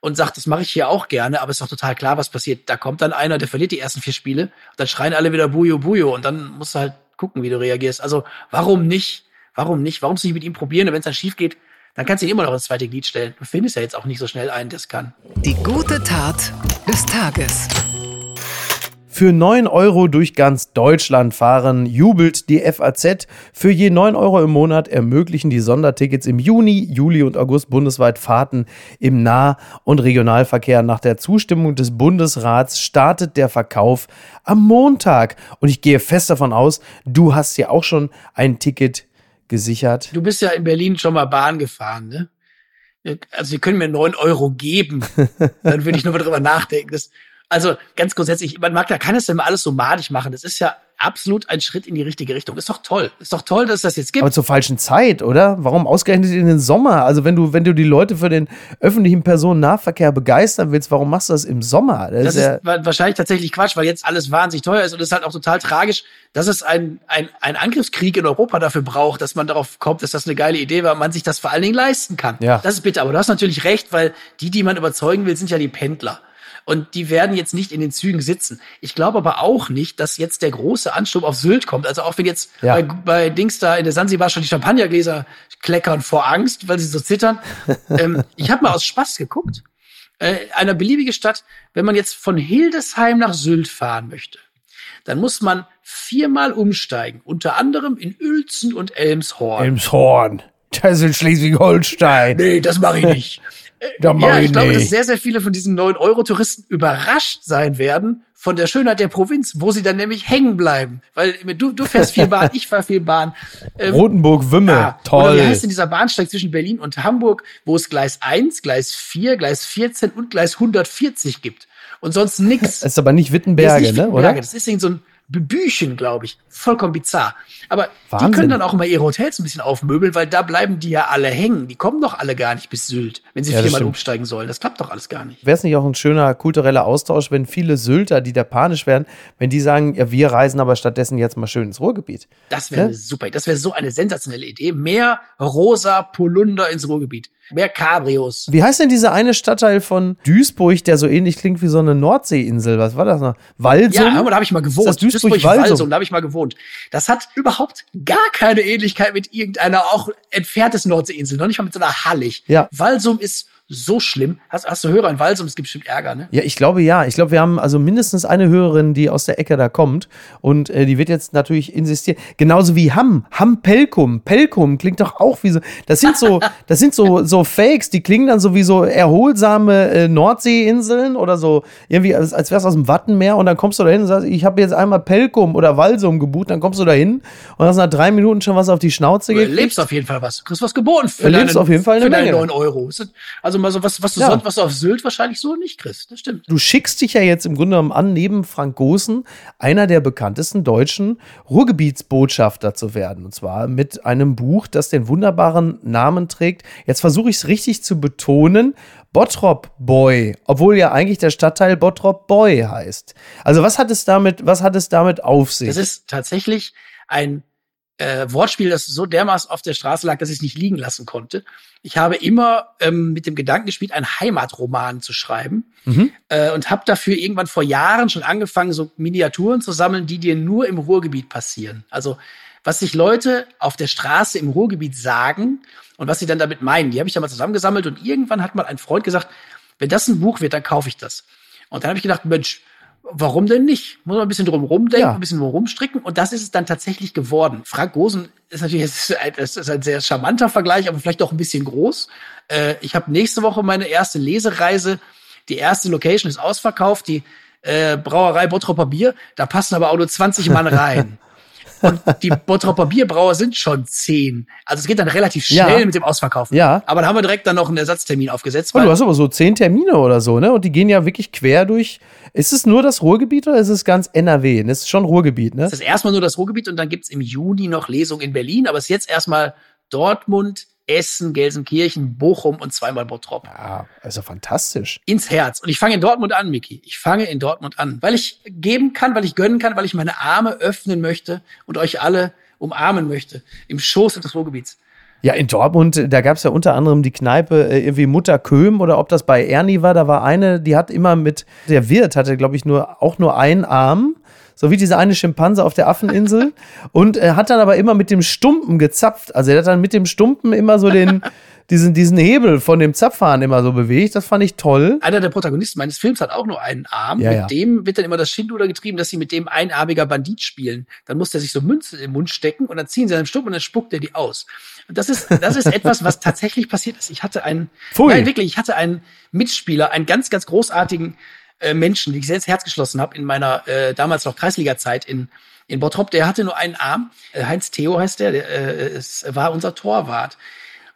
und sagt, das mache ich hier auch gerne, aber ist doch total klar, was passiert. Da kommt dann einer, der verliert die ersten vier Spiele, dann schreien alle wieder Bujo, Bujo und dann musst du halt gucken, wie du reagierst. Also warum nicht? Warum nicht? Warum nicht mit ihm probieren? Und wenn es dann schief geht, dann kannst du ihn immer noch ins zweite Glied stellen. Du findest ja jetzt auch nicht so schnell einen, der es kann. Die gute Tat des Tages. Für 9 Euro durch ganz Deutschland fahren, jubelt die FAZ. Für je 9 Euro im Monat ermöglichen die Sondertickets im Juni, Juli und August bundesweit Fahrten im Nah- und Regionalverkehr. Nach der Zustimmung des Bundesrats startet der Verkauf am Montag. Und ich gehe fest davon aus, du hast ja auch schon ein Ticket gesichert. Du bist ja in Berlin schon mal Bahn gefahren, ne? Also, sie können mir 9 Euro geben. Dann würde ich nur mal drüber nachdenken. Das, also ganz grundsätzlich, man mag da kann es immer alles so madig machen. Das ist ja absolut ein Schritt in die richtige Richtung. Ist doch toll. Ist doch toll, dass es das jetzt gibt. Aber zur falschen Zeit, oder? Warum ausgerechnet in den Sommer? Also wenn du, wenn du die Leute für den öffentlichen Personennahverkehr begeistern willst, warum machst du das im Sommer? Das, das ist, ja wahrscheinlich tatsächlich Quatsch, weil jetzt alles wahnsinnig teuer ist und es ist halt auch total tragisch, dass es ein, ein, ein Angriffskrieg in Europa dafür braucht, dass man darauf kommt, dass das eine geile Idee war, man sich das vor allen Dingen leisten kann. Ja. Das ist bitte, aber du hast natürlich recht, weil die, die man überzeugen will, sind ja die Pendler. Und die werden jetzt nicht in den Zügen sitzen. Ich glaube aber auch nicht, dass jetzt der große Ansturm auf Sylt kommt. Also auch wenn jetzt ja. bei, bei Dings da in der Sansibar schon die Champagnergläser kleckern vor Angst, weil sie so zittern. ähm, ich habe mal aus Spaß geguckt. Äh, eine beliebige Stadt, wenn man jetzt von Hildesheim nach Sylt fahren möchte, dann muss man viermal umsteigen. Unter anderem in Uelzen und Elmshorn. Elmshorn. Das ist in Schleswig-Holstein. Nee, das mache ich nicht. Da ja, ich glaube, dass sehr, sehr viele von diesen 9-Euro-Touristen überrascht sein werden von der Schönheit der Provinz, wo sie dann nämlich hängen bleiben. Weil du, du fährst viel Bahn, ich fahre viel Bahn. Ähm, Rotenburg, Wimme, ja, toll. Oder wie heißt denn dieser Bahnsteig zwischen Berlin und Hamburg, wo es Gleis 1, Gleis 4, Gleis 14 und Gleis 140 gibt? Und sonst nix. Das ist aber nicht Wittenberge, ne? oder? Das ist so ein Büchen, glaube ich. Vollkommen bizarr. Aber Wahnsinn. die können dann auch immer ihre Hotels ein bisschen aufmöbeln, weil da bleiben die ja alle hängen. Die kommen doch alle gar nicht bis Sylt, wenn sie ja, viermal umsteigen sollen. Das klappt doch alles gar nicht. Wäre es nicht auch ein schöner kultureller Austausch, wenn viele Sylter, die da panisch werden, wenn die sagen, ja, wir reisen aber stattdessen jetzt mal schön ins Ruhrgebiet. Das wäre ja? super. Das wäre so eine sensationelle Idee. Mehr rosa Polunder ins Ruhrgebiet. Mehr Cabrios. Wie heißt denn dieser eine Stadtteil von Duisburg, der so ähnlich klingt wie so eine Nordseeinsel? Was war das noch? Walsum? Ja, da habe ich mal gewohnt. Das Duisburg, Duisburg Walsum. Walsum, da habe ich mal gewohnt. Das hat überhaupt gar keine Ähnlichkeit mit irgendeiner auch entferntes Nordseeinsel. Noch nicht mal mit so einer Hallig. Ja. Walsum ist so schlimm. Hast, hast du Hörer in Walsum? Es gibt bestimmt Ärger, ne? Ja, ich glaube ja. Ich glaube, wir haben also mindestens eine Hörerin, die aus der Ecke da kommt. Und äh, die wird jetzt natürlich insistieren. Genauso wie Hamm. Hamm Pelkum. Pelkum klingt doch auch wie so. Das sind so, das sind so, so Fakes, die klingen dann so wie so erholsame äh, Nordseeinseln oder so. Irgendwie, als, als wär's aus dem Wattenmeer. Und dann kommst du da hin und sagst, ich habe jetzt einmal Pelkum oder Walsum gebucht. Dann kommst du da hin und hast nach drei Minuten schon was auf die Schnauze gekriegt. Du lebst auf jeden Fall was. Du kriegst was geboten für, deine, auf jeden Fall eine für Menge. deine 9 Euro. Also also mal so was, was du, ja. sonst, was du auf Sylt wahrscheinlich so nicht kriegst. Das stimmt. Du schickst dich ja jetzt im Grunde genommen an, neben Frank Gosen einer der bekanntesten deutschen Ruhrgebietsbotschafter zu werden. Und zwar mit einem Buch, das den wunderbaren Namen trägt. Jetzt versuche ich es richtig zu betonen. Bottrop Boy, obwohl ja eigentlich der Stadtteil Bottrop Boy heißt. Also was hat es damit, was hat es damit auf sich? Das ist tatsächlich ein äh, Wortspiel, das so dermaßen auf der Straße lag, dass ich es nicht liegen lassen konnte. Ich habe immer ähm, mit dem Gedanken gespielt, einen Heimatroman zu schreiben mhm. äh, und habe dafür irgendwann vor Jahren schon angefangen, so Miniaturen zu sammeln, die dir nur im Ruhrgebiet passieren. Also was sich Leute auf der Straße im Ruhrgebiet sagen und was sie dann damit meinen. Die habe ich dann mal zusammengesammelt und irgendwann hat mal ein Freund gesagt, wenn das ein Buch wird, dann kaufe ich das. Und dann habe ich gedacht, Mensch, warum denn nicht? Muss man ein bisschen drum rumdenken, ja. ein bisschen rumstricken und das ist es dann tatsächlich geworden. Frank Gosen ist natürlich das ist ein sehr charmanter Vergleich, aber vielleicht auch ein bisschen groß. Äh, ich habe nächste Woche meine erste Lesereise. Die erste Location ist ausverkauft, die äh, Brauerei Bottropper Bier. Da passen aber auch nur 20 Mann rein. Und die Bottropper Bierbrauer sind schon zehn. Also es geht dann relativ schnell ja. mit dem Ausverkaufen. Ja. Aber da haben wir direkt dann noch einen Ersatztermin aufgesetzt. Oh, du hast aber so zehn Termine oder so, ne? Und die gehen ja wirklich quer durch. Ist es nur das Ruhrgebiet oder ist es ganz NRW? Das ist schon Ruhrgebiet, ne? Es ist erstmal nur das Ruhrgebiet und dann gibt's im Juni noch Lesungen in Berlin. Aber es ist jetzt erstmal Dortmund, Essen, Gelsenkirchen, Bochum und zweimal Bottrop. Ja, also fantastisch. Ins Herz. Und ich fange in Dortmund an, Miki. Ich fange in Dortmund an, weil ich geben kann, weil ich gönnen kann, weil ich meine Arme öffnen möchte und euch alle umarmen möchte im Schoß des Ruhrgebiets. Ja, in Dortmund, da gab es ja unter anderem die Kneipe äh, irgendwie Mutter Köhm oder ob das bei Ernie war, da war eine, die hat immer mit, der Wirt hatte, glaube ich, nur auch nur einen Arm so wie dieser eine Schimpanse auf der Affeninsel. und er hat dann aber immer mit dem Stumpen gezapft. Also er hat dann mit dem Stumpen immer so den, diesen, diesen Hebel von dem Zapfhahn immer so bewegt. Das fand ich toll. Einer der Protagonisten meines Films hat auch nur einen Arm. Ja, mit ja. dem wird dann immer das Schindluder getrieben, dass sie mit dem einarmiger Bandit spielen. Dann muss der sich so Münze im Mund stecken und dann ziehen sie einen Stumpen und dann spuckt er die aus. Und das ist, das ist etwas, was tatsächlich passiert ist. Ich hatte einen, Pfui. nein, wirklich, ich hatte einen Mitspieler, einen ganz, ganz großartigen äh, Menschen, die ich sehr ins Herz geschlossen habe in meiner äh, damals noch Kreisliga-Zeit in, in Bottrop. Der hatte nur einen Arm. Äh, Heinz Theo heißt der, der äh, es war unser Torwart.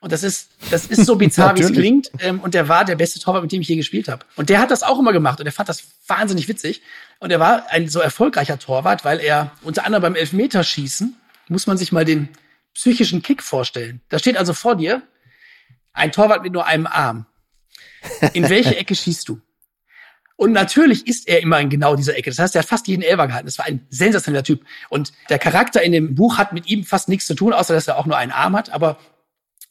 Und das ist, das ist so bizarr, wie es klingt. Ähm, und der war der beste Torwart, mit dem ich je gespielt habe. Und der hat das auch immer gemacht und er fand das wahnsinnig witzig. Und er war ein so erfolgreicher Torwart, weil er unter anderem beim Elfmeterschießen, muss man sich mal den psychischen Kick vorstellen. Da steht also vor dir ein Torwart mit nur einem Arm. In welche Ecke schießt du? Und natürlich ist er immer in genau dieser Ecke. Das heißt, er hat fast jeden Elfer gehalten. Das war ein sensationeller Typ. Und der Charakter in dem Buch hat mit ihm fast nichts zu tun, außer dass er auch nur einen Arm hat. Aber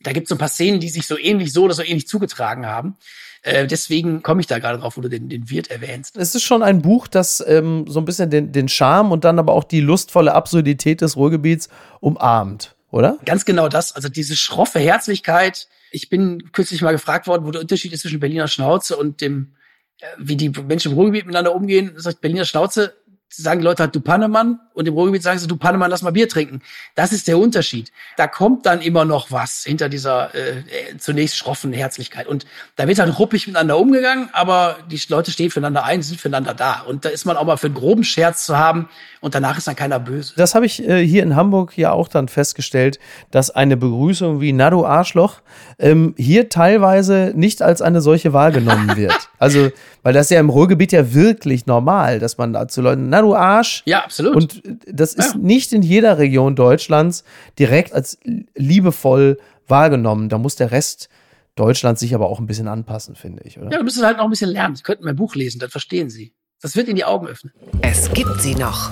da gibt es so ein paar Szenen, die sich so ähnlich so oder so ähnlich zugetragen haben. Äh, deswegen komme ich da gerade drauf, wo du den, den Wirt erwähnst. Es ist schon ein Buch, das ähm, so ein bisschen den, den Charme und dann aber auch die lustvolle Absurdität des Ruhrgebiets umarmt, oder? Ganz genau das. Also diese schroffe Herzlichkeit. Ich bin kürzlich mal gefragt worden, wo der Unterschied ist zwischen Berliner Schnauze und dem, äh, wie die Menschen im Ruhrgebiet miteinander umgehen. Das heißt, Berliner Schnauze sagen die Leute halt, du Pannemann, und im Ruhrgebiet sagen sie, du Pannemann, lass mal Bier trinken. Das ist der Unterschied. Da kommt dann immer noch was hinter dieser äh, zunächst schroffen Herzlichkeit. Und da wird halt ruppig miteinander umgegangen, aber die Leute stehen füreinander ein, sind füreinander da. Und da ist man auch mal für einen groben Scherz zu haben und danach ist dann keiner böse. Das habe ich äh, hier in Hamburg ja auch dann festgestellt, dass eine Begrüßung wie Na Arschloch ähm, hier teilweise nicht als eine solche wahrgenommen wird. Also, weil das ist ja im Ruhrgebiet ja wirklich normal, dass man da zu Leuten, na du Arsch. Ja, absolut. Und das ist Ja. nicht in jeder Region Deutschlands direkt als liebevoll wahrgenommen. Da muss der Rest Deutschlands sich aber auch ein bisschen anpassen, finde ich, oder? Ja, du müsstest halt noch ein bisschen lernen. Sie könnten mein Buch lesen, dann verstehen Sie. Das wird Ihnen die Augen öffnen. Es gibt sie noch.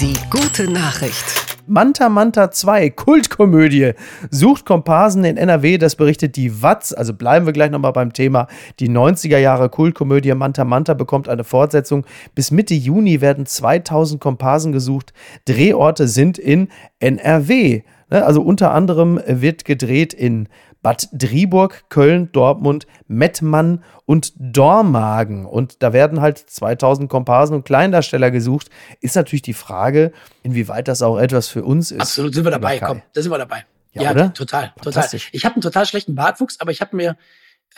Die gute Nachricht. Manta Manta 2, Kultkomödie, sucht Komparsen in NRW, das berichtet die Watz. Also bleiben wir gleich nochmal beim Thema. Die 90er Jahre Kultkomödie Manta Manta bekommt eine Fortsetzung. Bis Mitte Juni werden 2000 Komparsen gesucht. Drehorte sind in NRW. Ne, Also unter anderem wird gedreht in Bad Driburg, Köln, Dortmund, Mettmann und Dormagen. Und da werden halt 2000 Komparsen und Kleindarsteller gesucht. Ist natürlich die Frage, inwieweit das auch etwas für uns ist. Absolut, sind wir dabei. Komm, da sind wir dabei. Ja, oder? total, total. Ich habe einen total schlechten Bartwuchs, aber ich habe mir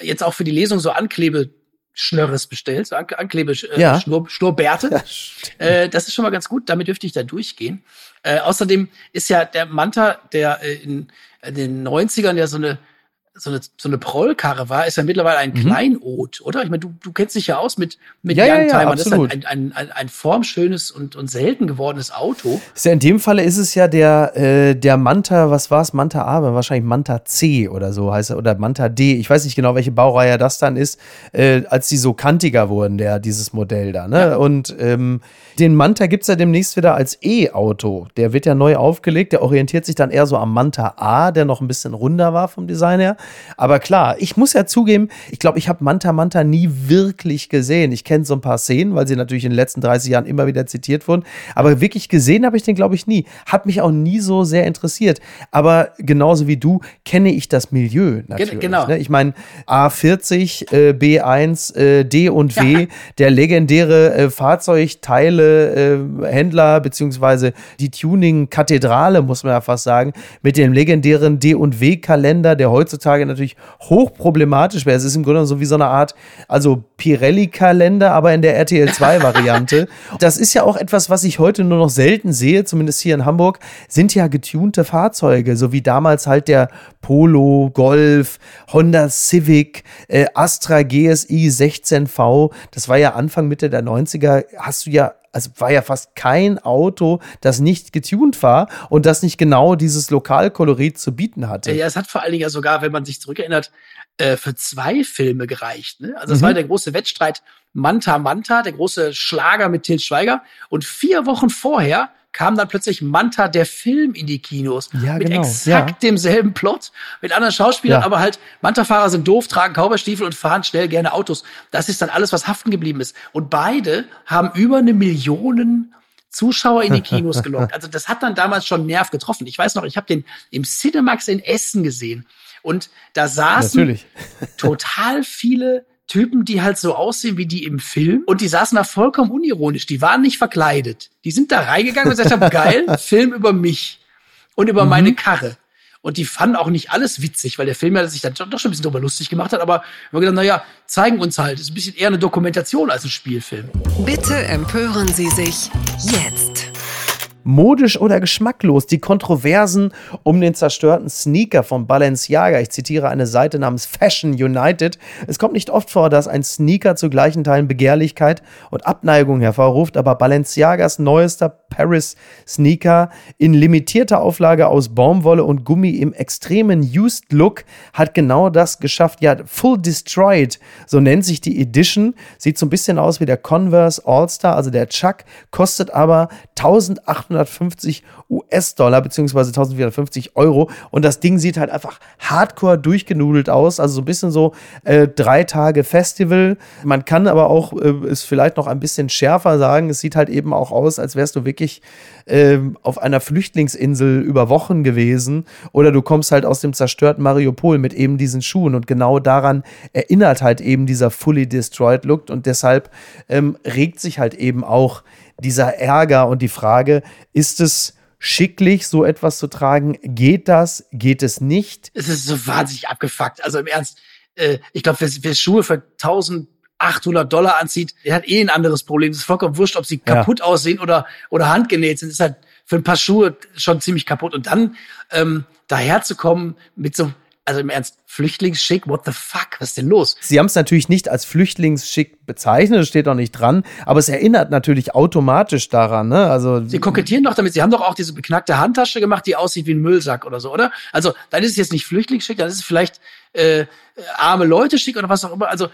jetzt auch für die Lesung so Anklebeschnörres bestellt, so Ank Anklebe äh, Ja. Schnur, Schnurrbärte. Äh, das ist schon mal ganz gut, damit dürfte ich da durchgehen. Äh, außerdem ist ja der Manta, der äh, in, in den 90ern ja so eine so eine, so eine Prollkarre war, ist ja mittlerweile ein Kleinod, oder? Ich meine, du, du kennst dich ja aus mit, mit Mhm. Ja, ja, ja, Youngtimer. das ist ein, ein, ein, ein formschönes und, und selten gewordenes Auto. Ist ja in dem Falle ist es ja der, äh, der Manta, was war es? Manta A, aber wahrscheinlich Manta C oder so heißt er, oder Manta D. Ich weiß nicht genau, welche Baureihe das dann ist, äh, als die so kantiger wurden, der, dieses Modell da. Ne? Ja. Und ähm, den Manta gibt es ja demnächst wieder als E-Auto. Der wird ja neu aufgelegt, der orientiert sich dann eher so am Manta A, der noch ein bisschen runder war vom Design her. Aber klar, ich muss ja zugeben, ich glaube, ich habe Manta Manta nie wirklich gesehen. Ich kenne so ein paar Szenen, weil sie natürlich in den letzten 30 Jahren immer wieder zitiert wurden. Aber wirklich gesehen habe ich den, glaube ich, nie. Hat mich auch nie so sehr interessiert. Aber genauso wie du kenne ich das Milieu natürlich. genau. Ne? Ich meine, A40, äh, B1, äh, D und W, der legendäre äh, Fahrzeugteile-Händler, beziehungsweise die Tuning-Kathedrale, muss man ja fast sagen, mit dem legendären D und W-Kalender, der heutzutage natürlich hochproblematisch wäre. Es ist im Grunde so wie so eine Art, also Pirelli-Kalender, aber in der RTL 2-Variante. das ist ja auch etwas, was ich heute nur noch selten sehe, zumindest hier in Hamburg, sind ja getunte Fahrzeuge, so wie damals halt der Polo, Golf, Honda Civic, äh, Astra GSI 16V. Das war ja Anfang, Mitte der 90er, hast du ja also war ja fast kein Auto, das nicht getunt war und das nicht genau dieses Lokalkolorit zu bieten hatte. Ja, es hat vor allen Dingen ja sogar, wenn man sich zurückerinnert, äh, für zwei Filme gereicht. Ne? Also es Mhm. war der große Wettstreit Manta Manta, der große Schlager mit Til Schweiger. Und vier Wochen vorher kam dann plötzlich Manta der Film in die Kinos. Ja, mit genau, exakt ja. demselben Plot, mit anderen Schauspielern, Ja. aber halt Manta-Fahrer sind doof, tragen Cowboystiefel und fahren schnell gerne Autos. Das ist dann alles, was haften geblieben ist. Und beide haben über eine Million Zuschauer in die Kinos gelockt. Also das hat dann damals schon Nerv getroffen. Ich weiß noch, ich habe den im Cinemax in Essen gesehen. Und da saßen Natürlich. total viele Typen, die halt so aussehen wie die im Film. Und die saßen da vollkommen unironisch. Die waren nicht verkleidet. Die sind da reingegangen und gesagt haben, geil, Film über mich und über Mhm. meine Karre. Und die fanden auch nicht alles witzig, weil der Film ja sich dann doch schon ein bisschen drüber lustig gemacht hat. Aber wir haben gedacht, naja, zeigen uns halt. ist ein bisschen eher eine Dokumentation als ein Spielfilm. Bitte empören Sie sich jetzt. Modisch oder geschmacklos? Die Kontroversen um den zerstörten Sneaker von Balenciaga. Ich zitiere eine Seite namens Fashion United. Es kommt nicht oft vor, dass ein Sneaker zu gleichen Teilen Begehrlichkeit und Abneigung hervorruft, aber Balenciagas neuester Paris Sneaker in limitierter Auflage aus Baumwolle und Gummi im extremen Used Look hat genau das geschafft. Ja, Full Destroyed, so nennt sich die Edition. Sieht so ein bisschen aus wie der Converse All-Star, also der Chuck, kostet aber 1850 US-Dollar beziehungsweise 1450 Euro. Und das Ding sieht halt einfach hardcore durchgenudelt aus, also so ein bisschen so äh, drei Tage Festival. Man kann aber auch äh, es vielleicht noch ein bisschen schärfer sagen, es sieht halt eben auch aus, als wärst du wirklich äh, auf einer Flüchtlingsinsel über Wochen gewesen. Oder du kommst halt aus dem zerstörten Mariupol mit eben diesen Schuhen. Und genau daran erinnert halt eben dieser fully destroyed Look. Und deshalb ähm, regt sich halt eben auch dieser Ärger und die Frage, ist es schicklich, so etwas zu tragen? Geht das? Geht es nicht? Es ist so wahnsinnig abgefuckt. Also im Ernst, äh, ich glaube, wer, wer Schuhe für 1800 Dollar anzieht, der hat eh ein anderes Problem. Es ist vollkommen wurscht, ob sie kaputt ja. aussehen oder, oder handgenäht sind. Es ist halt für ein paar Schuhe schon ziemlich kaputt. Und dann ähm, daherzukommen mit so also im Ernst, Flüchtlingsschick, what the fuck, was ist denn los? Sie haben es natürlich nicht als Flüchtlingsschick bezeichnet, das steht auch nicht dran, aber es erinnert natürlich automatisch daran, ne? Also Sie kokettieren doch damit, Sie haben doch auch diese beknackte Handtasche gemacht, die aussieht wie ein Müllsack oder so, oder? Also, dann ist es jetzt nicht Flüchtlingsschick, dann ist es vielleicht äh, arme Leute schick oder was auch immer. Also,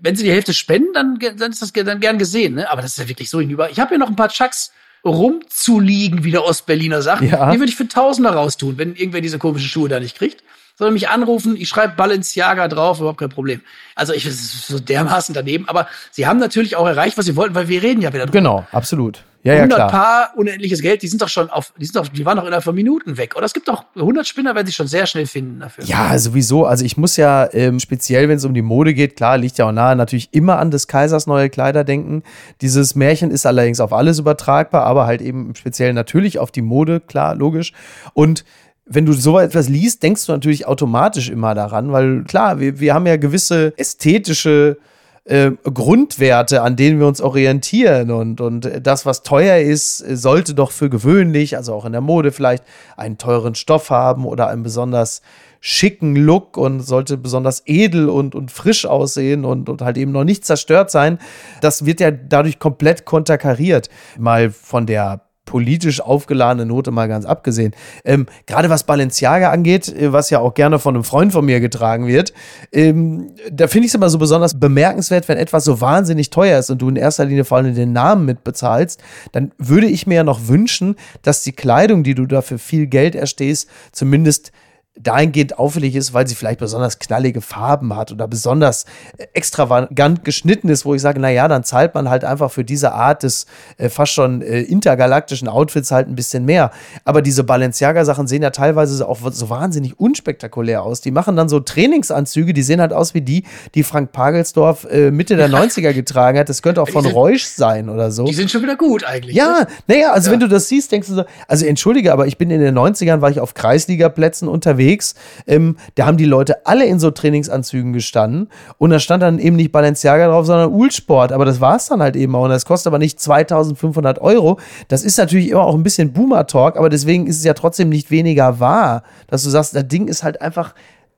wenn Sie die Hälfte spenden, dann, dann ist das dann gern gesehen, ne? Aber das ist ja wirklich so hinüber. Ich habe hier noch ein paar Chucks rumzuliegen, wie der Ostberliner sagt. Ja. Die würde ich für Tausender raustun, wenn irgendwer diese komischen Schuhe da nicht kriegt soll mich anrufen, ich schreibe Balenciaga drauf, überhaupt kein Problem. Also ich so dermaßen daneben, aber sie haben natürlich auch erreicht, was sie wollten, weil wir reden ja wieder drüber. Genau, absolut. Ja, 100 ja, klar. Paar, unendliches Geld, die sind doch schon auf, die sind doch, die waren doch innerhalb von Minuten weg. Oder es gibt doch 100 Spinner, werden sich schon sehr schnell finden dafür. Ja, sowieso. Also ich muss ja ähm, speziell, wenn es um die Mode geht, klar, liegt ja auch nahe, natürlich immer an des Kaisers neue Kleider denken. Dieses Märchen ist allerdings auf alles übertragbar, aber halt eben speziell natürlich auf die Mode, klar, logisch. Und wenn du so etwas liest, denkst du natürlich automatisch immer daran, weil klar, wir, wir haben ja gewisse ästhetische äh, Grundwerte, an denen wir uns orientieren. Und, und das, was teuer ist, sollte doch für gewöhnlich, also auch in der Mode vielleicht, einen teuren Stoff haben oder einen besonders schicken Look und sollte besonders edel und, und frisch aussehen und, und halt eben noch nicht zerstört sein. Das wird ja dadurch komplett konterkariert. Mal von der politisch aufgeladene Note mal ganz abgesehen. Ähm, Gerade was Balenciaga angeht, äh, was ja auch gerne von einem Freund von mir getragen wird, ähm, da finde ich es immer so besonders bemerkenswert, wenn etwas so wahnsinnig teuer ist und du in erster Linie vor allem den Namen mitbezahlst, dann würde ich mir ja noch wünschen, dass die Kleidung, die du dafür viel Geld erstehst, zumindest dahingehend auffällig ist, weil sie vielleicht besonders knallige Farben hat oder besonders äh, extravagant geschnitten ist, wo ich sage, naja, dann zahlt man halt einfach für diese Art des äh, fast schon äh, intergalaktischen Outfits halt ein bisschen mehr. Aber diese Balenciaga-Sachen sehen ja teilweise auch so wahnsinnig unspektakulär aus. Die machen dann so Trainingsanzüge, die sehen halt aus wie die, die Frank Pagelsdorf äh, Mitte der 90er getragen hat. Das könnte auch von sind, Reusch sein oder so. Die sind schon wieder gut eigentlich. Ja, ne? naja, also ja. wenn du das siehst, denkst du so, also entschuldige, aber ich bin in den 90ern, war ich auf Kreisligaplätzen unterwegs unterwegs. Ähm, da haben die Leute alle in so Trainingsanzügen gestanden und da stand dann eben nicht Balenciaga drauf, sondern Ulsport. Aber das war es dann halt eben auch. Und das kostet aber nicht 2500 Euro. Das ist natürlich immer auch ein bisschen Boomer-Talk, aber deswegen ist es ja trotzdem nicht weniger wahr, dass du sagst, das Ding ist halt einfach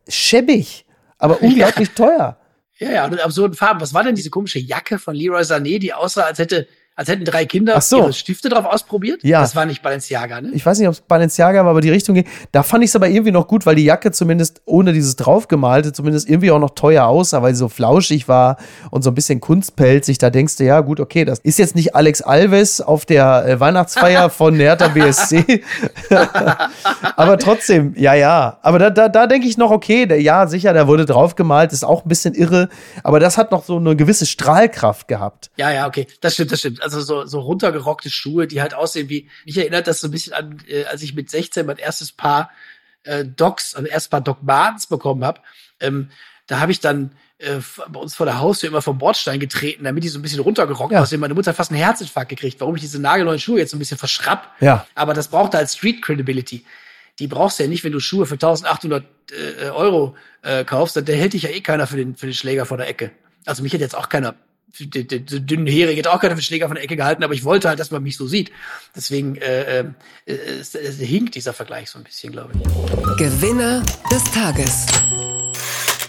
schäbig, aber unglaublich ja. teuer. Ja, ja, und in absurden Farben. Was war denn diese komische Jacke von Leroy Sané, die aussah, als hätte als hätten drei Kinder so. ihre Stifte drauf ausprobiert. Ja. Das war nicht Balenciaga, ne? Ich weiß nicht, ob es Balenciaga war, aber die Richtung ging. Da fand ich es aber irgendwie noch gut, weil die Jacke zumindest ohne dieses draufgemalte zumindest irgendwie auch noch teuer aussah, weil sie so flauschig war und so ein bisschen kunstpelzig. Da denkst du, ja, gut, okay, das ist jetzt nicht Alex Alves auf der äh, Weihnachtsfeier von Hertha BSC. aber trotzdem, ja, ja. Aber da, da, da denke ich noch, okay, der, ja, sicher, der wurde draufgemalt, ist auch ein bisschen irre. Aber das hat noch so eine gewisse Strahlkraft gehabt. Ja, ja, okay. Das stimmt, das stimmt also so, so runtergerockte Schuhe, die halt aussehen wie, mich erinnert das so ein bisschen an, äh, als ich mit 16 mein erstes Paar äh, Docs, also erstes Paar Doc Martens bekommen habe. Ähm, da habe ich dann äh, bei uns vor der Haustür immer vom Bordstein getreten, damit die so ein bisschen runtergerockt ja. aussehen. Meine Mutter hat fast einen Herzinfarkt gekriegt, warum ich diese nagelneuen Schuhe jetzt so ein bisschen verschrapp. Ja. Aber das braucht halt Street Credibility. Die brauchst du ja nicht, wenn du Schuhe für 1800 äh, Euro äh, kaufst, dann hält dich ja eh keiner für den, für den Schläger vor der Ecke. Also mich hätte jetzt auch keiner der, der, der dünnenhärige hat auch keine Schläger von der Ecke gehalten, aber ich wollte halt, dass man mich so sieht. Deswegen äh, äh, es, es hinkt dieser Vergleich so ein bisschen, glaube ich. Gewinner des Tages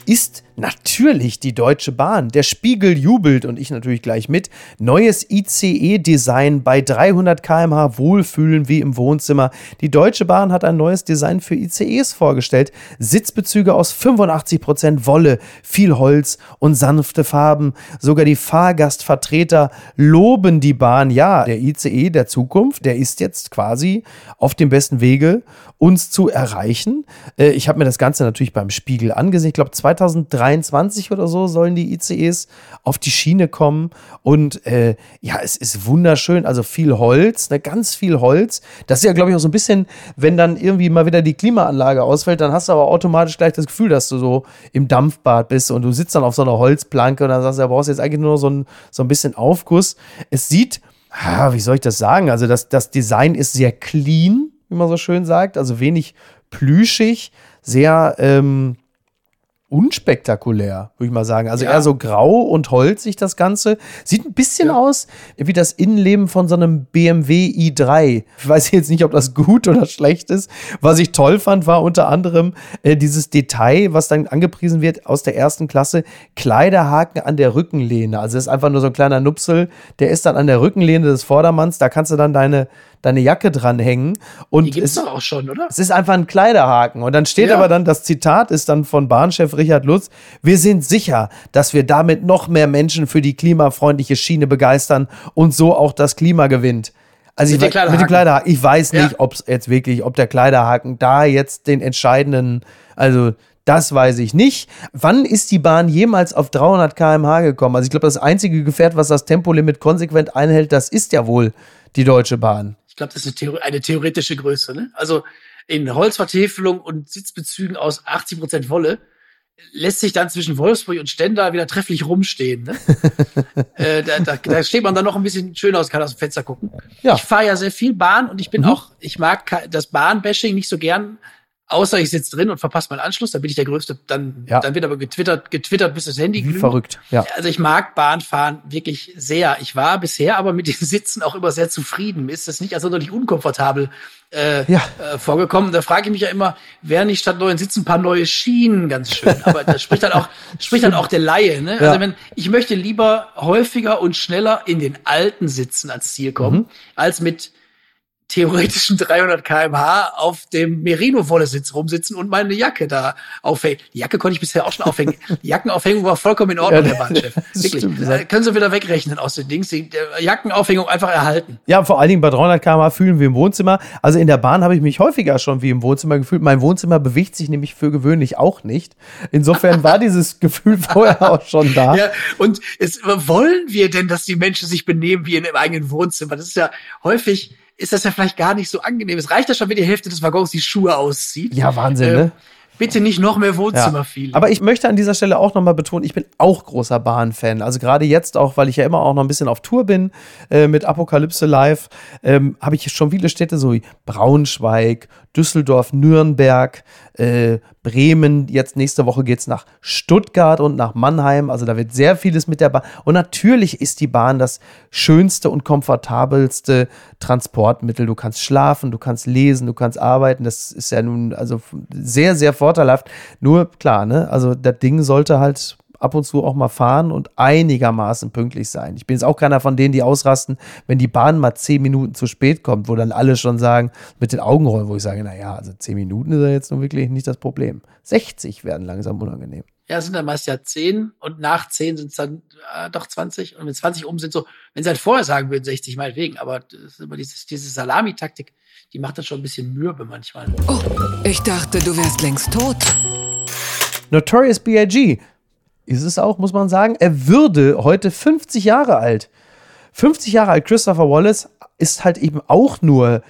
ist natürlich die Deutsche Bahn. Der Spiegel jubelt und ich natürlich gleich mit. Neues ICE-Design bei 300 km/h Wohlfühlen wie im Wohnzimmer. Die Deutsche Bahn hat ein neues Design für ICEs vorgestellt. Sitzbezüge aus 85% Wolle, viel Holz und sanfte Farben. Sogar die Fahrgastvertreter loben die Bahn. Ja, der ICE der Zukunft, der ist jetzt quasi auf dem besten Wege, uns zu erreichen. Äh, ich habe mir das Ganze natürlich beim Spiegel angesehen. Ich glaube, 2023 oder so sollen die ICEs auf die Schiene kommen. Und äh, ja, es ist wunderschön. Also viel Holz, ne, ganz viel Holz. Das ist ja, glaube ich, auch so ein bisschen, wenn dann irgendwie mal wieder die Klimaanlage ausfällt, dann hast du aber automatisch gleich das Gefühl, dass du so im Dampfbad bist und du sitzt dann auf so einer Holzplanke und dann sagst du, ja, brauchst jetzt eigentlich nur so ein, so ein bisschen Aufguss. Es sieht, ah, wie soll ich das sagen? Also das, das Design ist sehr clean, wie man so schön sagt. Also wenig plüschig, sehr, ähm, unspektakulär, würde ich mal sagen. Also ja. eher so grau und holzig das Ganze. Sieht ein bisschen ja. aus wie das Innenleben von so einem BMW i3. Ich weiß jetzt nicht, ob das gut oder schlecht ist. Was ich toll fand, war unter anderem äh, dieses Detail, was dann angepriesen wird aus der ersten Klasse, Kleiderhaken an der Rückenlehne. Also das ist einfach nur so ein kleiner Nupsel, der ist dann an der Rückenlehne des Vordermanns. Da kannst du dann deine deine Jacke dranhängen. Und Die gibt's es, doch auch schon, oder? Es ist einfach ein Kleiderhaken. Und dann steht ja. aber dann, das Zitat ist dann von Bahnchef Richard Lutz, wir sind sicher, dass wir damit noch mehr Menschen für die klimafreundliche Schiene begeistern und so auch das Klima gewinnt. Also mit, ich, mit dem Kleiderhaken. Ich weiß nicht, ja. ob es jetzt wirklich, ob der Kleiderhaken da jetzt den entscheidenden, also das weiß ich nicht. Wann ist die Bahn jemals auf 300 km/h gekommen? Also ich glaube, das einzige Gefährt, was das Tempolimit konsequent einhält, das ist ja wohl die Deutsche Bahn. Ich glaube, das ist eine, eine, theoretische Größe. Ne? Also in Holzvertäfelung und Sitzbezügen aus 80 Prozent Wolle lässt sich dann zwischen Wolfsburg und Stendal wieder trefflich rumstehen. Ne? äh, da, da, da steht man dann noch ein bisschen schön aus, kann aus dem Fenster gucken. Ja. Ich fahre ja sehr viel Bahn und ich bin mhm. auch, ich mag das Bahnbashing nicht so gern, Außer ich sitze drin und verpasse meinen Anschluss, dann bin ich der Größte. Dann, ja. dann wird aber getwittert, getwittert, bis das Handy glüht. Verrückt, ja. Also ich mag Bahnfahren wirklich sehr. Ich war bisher aber mit den Sitzen auch immer sehr zufrieden. Mir ist das nicht als sonderlich unkomfortabel äh, ja. äh, vorgekommen. Da frage ich mich ja immer, wären nicht statt neuen Sitzen ein paar neue Schienen ganz schön. Aber da spricht dann auch, spricht dann auch der Laie. Ne? Ja. Also wenn ich möchte lieber häufiger und schneller in den alten Sitzen als Ziel kommen, mhm. als mit theoretischen 300 kmh auf dem Merino-Wolle-Sitz rumsitzen und meine Jacke da aufhängen. Die Jacke konnte ich bisher auch schon aufhängen. Die Jackenaufhängung war vollkommen in Ordnung, ja, Herr Bahnchef. Wirklich. Stimmt, ja. Können Sie wieder wegrechnen aus den Dings. Die Jackenaufhängung einfach erhalten. Ja, vor allen Dingen bei 300 kmh fühlen wir im Wohnzimmer. Also in der Bahn habe ich mich häufiger schon wie im Wohnzimmer gefühlt. Mein Wohnzimmer bewegt sich nämlich für gewöhnlich auch nicht. Insofern war dieses Gefühl vorher auch schon da. Ja, und es, wollen wir denn, dass die Menschen sich benehmen wie in ihrem eigenen Wohnzimmer? Das ist ja häufig ist das ja vielleicht gar nicht so angenehm. Es reicht ja schon, wenn die Hälfte des Waggons die Schuhe auszieht. Ja, Wahnsinn, äh, ne? Bitte nicht noch mehr Wohnzimmerfeeling. Ja. Aber ich möchte an dieser Stelle auch nochmal betonen, ich bin auch großer Bahn-Fan. Also gerade jetzt auch, weil ich ja immer auch noch ein bisschen auf Tour bin äh, mit Apokalypse Live, ähm, habe ich schon viele Städte so wie Braunschweig, Düsseldorf, Nürnberg, äh, Bremen. Jetzt nächste Woche geht es nach Stuttgart und nach Mannheim. Also da wird sehr vieles mit der Bahn. Und natürlich ist die Bahn das schönste und komfortabelste Transportmittel. Du kannst schlafen, du kannst lesen, du kannst arbeiten. Das ist ja nun also sehr, sehr vorteilhaft. Nur klar, ne? Also das Ding sollte halt ab und zu auch mal fahren und einigermaßen pünktlich sein. Ich bin jetzt auch keiner von denen, die ausrasten, wenn die Bahn mal zehn Minuten zu spät kommt, wo dann alle schon sagen, mit den Augen rollen, wo ich sage, naja, also zehn Minuten ist ja jetzt nun wirklich nicht das Problem. 60 werden langsam unangenehm. Ja, sind dann meist ja zehn und nach zehn sind es dann äh, doch 20 und wenn 20 um sind so, wenn sie halt vorher sagen würden, 60 meinetwegen, aber das ist immer dieses, diese Salamitaktik, die macht das schon ein bisschen mürbe manchmal. Oh, ich dachte, du wärst längst tot. Notorious B.I.G ist es auch, muss man sagen. Er würde heute 50 Jahre alt. 50 Jahre alt, Christopher Wallace ist halt eben auch nur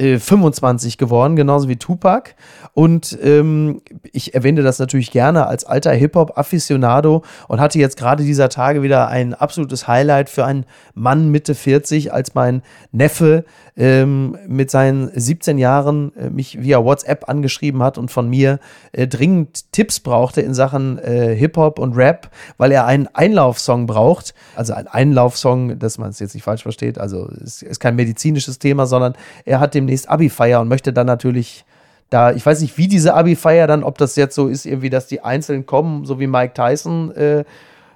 äh, 25 geworden, genauso wie Tupac. Und ähm, ich erwähne das natürlich gerne als alter Hip-Hop-Afficionado und hatte jetzt gerade dieser Tage wieder ein absolutes Highlight für einen Mann Mitte 40, als mein Neffe ähm, mit seinen 17 Jahren äh, mich via WhatsApp angeschrieben hat und von mir äh, dringend Tipps brauchte in Sachen äh, Hip-Hop und Rap, weil er einen Einlaufsong braucht. Also ein Einlaufsong, dass man es jetzt nicht falsch versteht. Also es ist kein medizinisches Thema, sondern er hat demnächst Abi-Feier und möchte dann natürlich da, ich weiß nicht, wie diese Abi-Feier dann, ob das jetzt so ist, irgendwie, dass die einzeln kommen, so wie Mike Tyson, äh,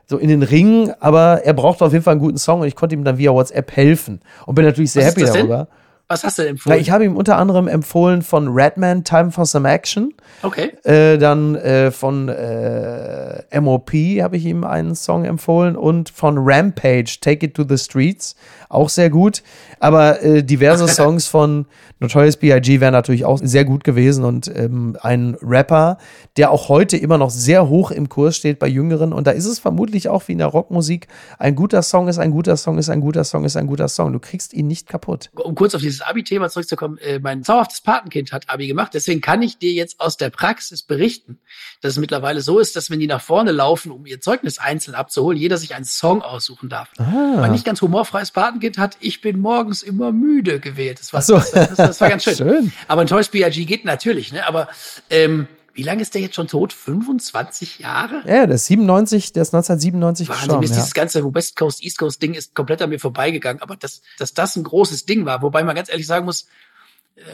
so in den Ring, aber er braucht auf jeden Fall einen guten Song und ich konnte ihm dann via WhatsApp helfen und bin natürlich sehr Was happy darüber. Denn? Was hast du empfohlen? Na, ich habe ihm unter anderem empfohlen von Redman Time for Some Action. Okay. Äh, dann äh, von äh, MOP habe ich ihm einen Song empfohlen und von Rampage Take It to the Streets. Auch sehr gut. Aber äh, diverse Songs von Notorious B.I.G. wären natürlich auch sehr gut gewesen und ähm, ein Rapper, der auch heute immer noch sehr hoch im Kurs steht bei Jüngeren. Und da ist es vermutlich auch wie in der Rockmusik: ein guter Song ist ein guter Song, ist ein guter Song, ist ein guter Song. Du kriegst ihn nicht kaputt. Um kurz auf dieses Abi-Thema zurückzukommen, äh, mein zauberhaftes Patenkind hat Abi gemacht. Deswegen kann ich dir jetzt aus der Praxis berichten, dass es mittlerweile so ist, dass wenn die nach vorne laufen, um ihr Zeugnis einzeln abzuholen, jeder sich einen Song aussuchen darf. Ah. Mein nicht ganz humorfreies Patenkind hat Ich bin morgens immer müde gewählt. Das war, so. das, das, das war ganz schön. Schön. Aber ein Toys B.I.G. geht natürlich, ne? Aber ähm, wie lange ist der jetzt schon tot? 25 Jahre? Ja, der ist 97, der ist 1997 Wahnsinn, gestorben. ist Ja. dieses ganze West Coast, East Coast Ding ist komplett an mir vorbeigegangen. Aber dass, dass das ein großes Ding war, wobei man ganz ehrlich sagen muss,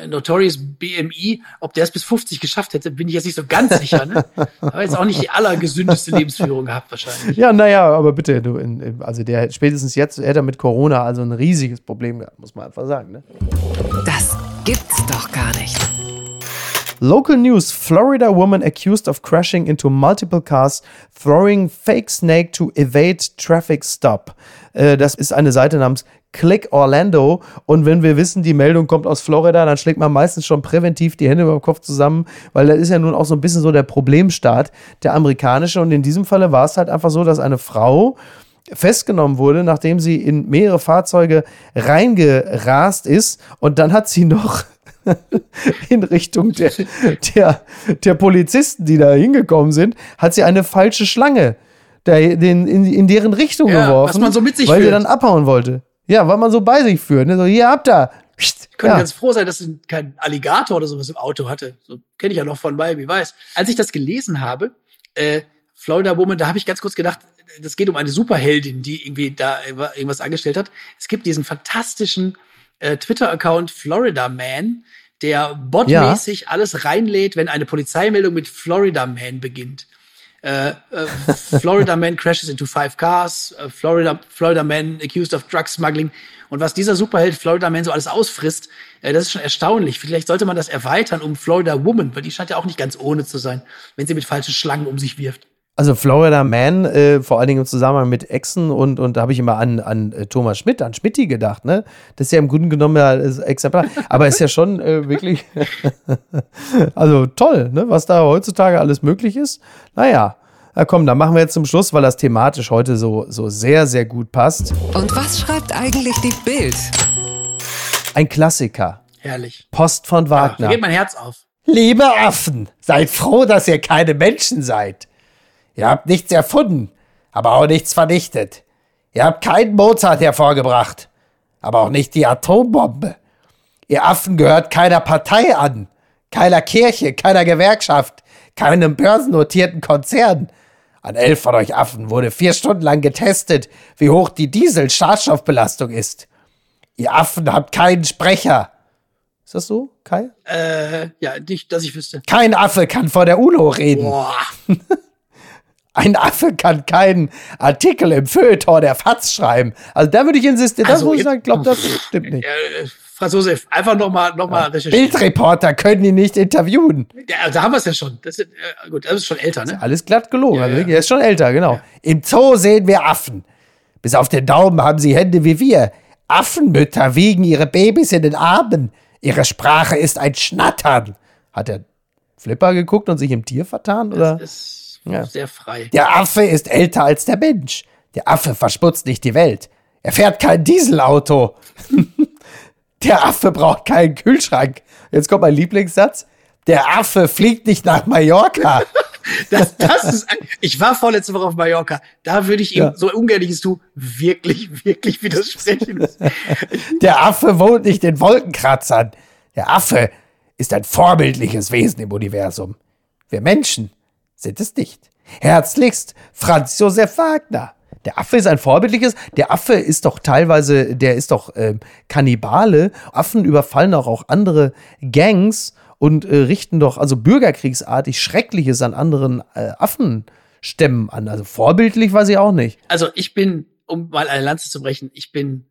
äh, Notorious BMI, ob der es bis 50 geschafft hätte, bin ich jetzt nicht so ganz sicher. Ne? Aber jetzt auch nicht die allergesündeste Lebensführung gehabt wahrscheinlich. Ja, naja, aber bitte, du, in, in, also der spätestens jetzt hätte er mit Corona also ein riesiges Problem gehabt, muss man einfach sagen. Ne? Das gibt's doch gar nicht. Local news: Florida woman accused of crashing into multiple cars, throwing fake snake to evade traffic stop. Äh, das ist eine Seite namens Click Orlando. Und wenn wir wissen, die Meldung kommt aus Florida, dann schlägt man meistens schon präventiv die Hände über dem Kopf zusammen, weil das ist ja nun auch so ein bisschen so der Problemstaat, der amerikanische. Und in diesem Falle war es halt einfach so, dass eine Frau festgenommen wurde, nachdem sie in mehrere Fahrzeuge reingerast ist. Und dann hat sie noch in Richtung der, der, der Polizisten, die da hingekommen sind, hat sie eine falsche Schlange der, den, in, in deren Richtung Ja, geworfen, was man so mit sich weil sie dann abhauen wollte. Ja, weil man so bei sich führt. Ne? So, hier habt ihr. Ich könnte Ja. ganz froh sein, dass sie kein Alligator oder sowas im Auto hatte. So kenne ich ja noch von Miami Weiß. Als ich das gelesen habe, äh, Florida Woman, da habe ich ganz kurz gedacht, das geht um eine Superheldin, die irgendwie da irgendwas angestellt hat. Es gibt diesen fantastischen äh, Twitter-Account Florida Man, der botmäßig alles reinlädt, wenn eine Polizeimeldung mit Florida Man beginnt. Äh, äh, Florida Man crashes into five cars, äh, Florida, Florida Man accused of drug smuggling. Und was dieser Superheld Florida Man so alles ausfrisst, äh, das ist schon erstaunlich. Vielleicht sollte man das erweitern um Florida Woman, weil die scheint ja auch nicht ganz ohne zu sein, wenn sie mit falschen Schlangen um sich wirft. Also Florida Man, äh, vor allen Dingen im Zusammenhang mit Echsen und, und da habe ich immer an, an äh, Thomas Schmidt, an Schmidti gedacht, ne? Das ist ja im Grunde genommen ja Exemplar. Aber ist ja schon äh, wirklich, also toll, ne? Was da heutzutage alles möglich ist. Naja, na komm, dann machen wir jetzt zum Schluss, weil das thematisch heute so, so sehr, sehr gut passt. Und was schreibt eigentlich die Bild? Ein Klassiker. Herrlich. Post von Da Wagner. geht mein Herz auf. Liebe Affen, seid froh, dass ihr keine Menschen seid. Ihr habt nichts erfunden, aber auch nichts vernichtet. Ihr habt keinen Mozart hervorgebracht, aber auch nicht die Atombombe. Ihr Affen gehört keiner Partei an, keiner Kirche, keiner Gewerkschaft, keinem börsennotierten Konzern. An elf von euch Affen wurde vier Stunden lang getestet, wie hoch die Diesel-Schadstoffbelastung ist. Ihr Affen habt keinen Sprecher. Ist das so, Kai? Äh, ja, nicht, dass ich wüsste. Kein Affe kann vor der UNO reden. Boah. Ein Affe kann keinen Artikel im Feuilleton der FAZ schreiben. Also da würde ich insistieren, das Also, muss ich sagen, glaube das stimmt nicht. Äh, Franz Josef, einfach nochmal noch mal recherchieren. Bildreporter können ihn nicht interviewen. Ja, da haben wir es ja schon. Das ist, äh, gut, das ist schon älter, ne? Alles glatt gelogen. Ja, also ja. er ist schon älter, genau. Im Zoo sehen wir Affen. Bis auf den Daumen haben sie Hände wie wir. Affenmütter wiegen ihre Babys in den Armen. Ihre Sprache ist ein Schnattern. Hat der Flipper geguckt und sich im Tier vertan? Oder? Das ist Ja. sehr frei. Der Affe ist älter als der Mensch. Der Affe verschmutzt nicht die Welt. Er fährt kein Dieselauto. Der Affe braucht keinen Kühlschrank. Jetzt kommt mein Lieblingssatz. Der Affe fliegt nicht nach Mallorca. Das, das ist, ich war vorletzte Woche auf Mallorca. Da würde ich ihm, Ja. so ungern ich es tue, wirklich, wirklich widersprechen. Der Affe wohnt nicht in Wolkenkratzern. Der Affe ist ein vorbildliches Wesen im Universum. Wir Menschen sind es nicht. Herzlichst Franz Josef Wagner. Der Affe ist ein vorbildliches. Der Affe ist doch teilweise, der ist doch ähm, Kannibale. Affen überfallen auch, auch andere Gangs und äh, richten doch also bürgerkriegsartig Schreckliches an anderen äh, Affenstämmen an. Also vorbildlich weiß ich auch nicht. Also ich bin, um mal eine Lanze zu brechen, ich bin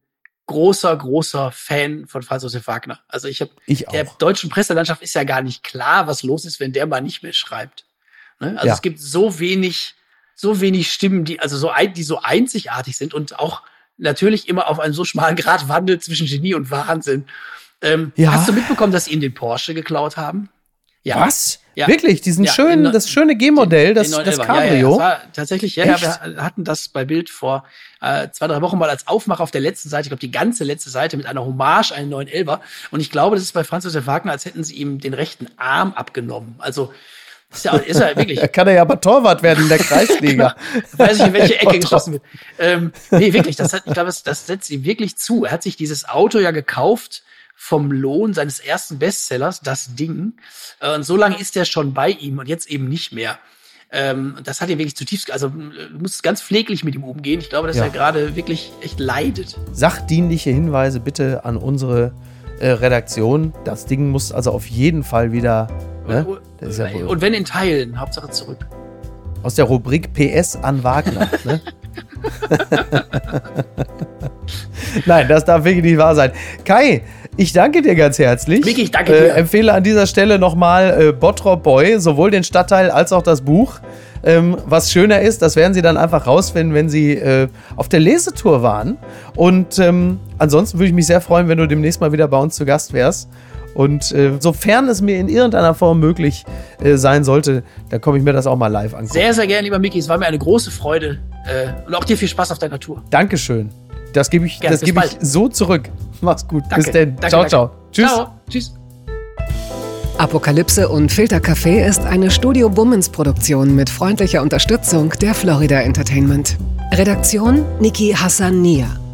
großer, großer Fan von Franz Josef Wagner. Also ich habe Ich der deutschen Presselandschaft ist ja gar nicht klar, was los ist, wenn der mal nicht mehr schreibt. Ne? Also Ja. es gibt so wenig, so wenig Stimmen, die also so ein, die so einzigartig sind und auch natürlich immer auf einem so schmalen Grad wandelt zwischen Genie und Wahnsinn. Ähm, Ja. Hast du mitbekommen, dass sie ihm den Porsche geklaut haben? Ja. Was? Ja. Wirklich? Diesen Ja, schönen, das schöne G-Modell, das, das 911er. Cabrio? Ja, ja, das tatsächlich, ja, ja, Echt? wir hatten das bei Bild vor äh, zwei, drei Wochen mal als Aufmacher auf der letzten Seite, ich glaube die ganze letzte Seite mit einer Hommage an den 911er. Und ich glaube, das ist bei Franz Josef Wagner, als hätten sie ihm den rechten Arm abgenommen. Also ist ja, ist ja wirklich, Da kann er ja aber Torwart werden in der Kreisliga. weiß ich, in welche Ecke Gott, geschossen wird. Ähm, nee, wirklich, das hat, ich glaube, das, das setzt ihm wirklich zu. Er hat sich dieses Auto ja gekauft vom Lohn seines ersten Bestsellers, das Ding. Äh, Und so lange ist er schon bei ihm und jetzt eben nicht mehr. Ähm, das hat ihn wirklich zutiefst, also äh, du musst ganz pfleglich mit ihm umgehen. Ich glaube, dass Ja. er gerade wirklich echt leidet. Sachdienliche Hinweise bitte an unsere äh, Redaktion. Das Ding muss also auf jeden Fall wieder ne? das ist ja wohl und wenn in Teilen, Hauptsache zurück. aus der Rubrik PS an Wagner. ne? Nein, das darf wirklich nicht wahr sein. Kai, ich danke dir ganz herzlich. Vicky, ich danke äh, dir. Empfehle an dieser Stelle nochmal äh, Bottrop Boy, sowohl den Stadtteil als auch das Buch. Ähm, was schöner ist, das werden Sie dann einfach rausfinden, wenn Sie äh, auf der Lesetour waren. Und ähm, ansonsten würde ich mich sehr freuen, wenn du demnächst mal wieder bei uns zu Gast wärst. Und äh, sofern es mir in irgendeiner Form möglich äh, sein sollte, dann komme ich mir das auch mal live angucken. Sehr, sehr gerne, lieber Micky. Es war mir eine große Freude. Äh, und auch dir viel Spaß auf deiner Tour. Dankeschön. Das gebe ich, Gerne, das bis gebe ich so zurück. Mach's gut. Danke. Bis denn. Danke, ciao, danke. ciao. Tschüss. Ciao. Tschüss. Apokalypse und Filtercafé ist eine Studio Bummens Produktion mit freundlicher Unterstützung der Florida Entertainment. Redaktion Niki Hassania.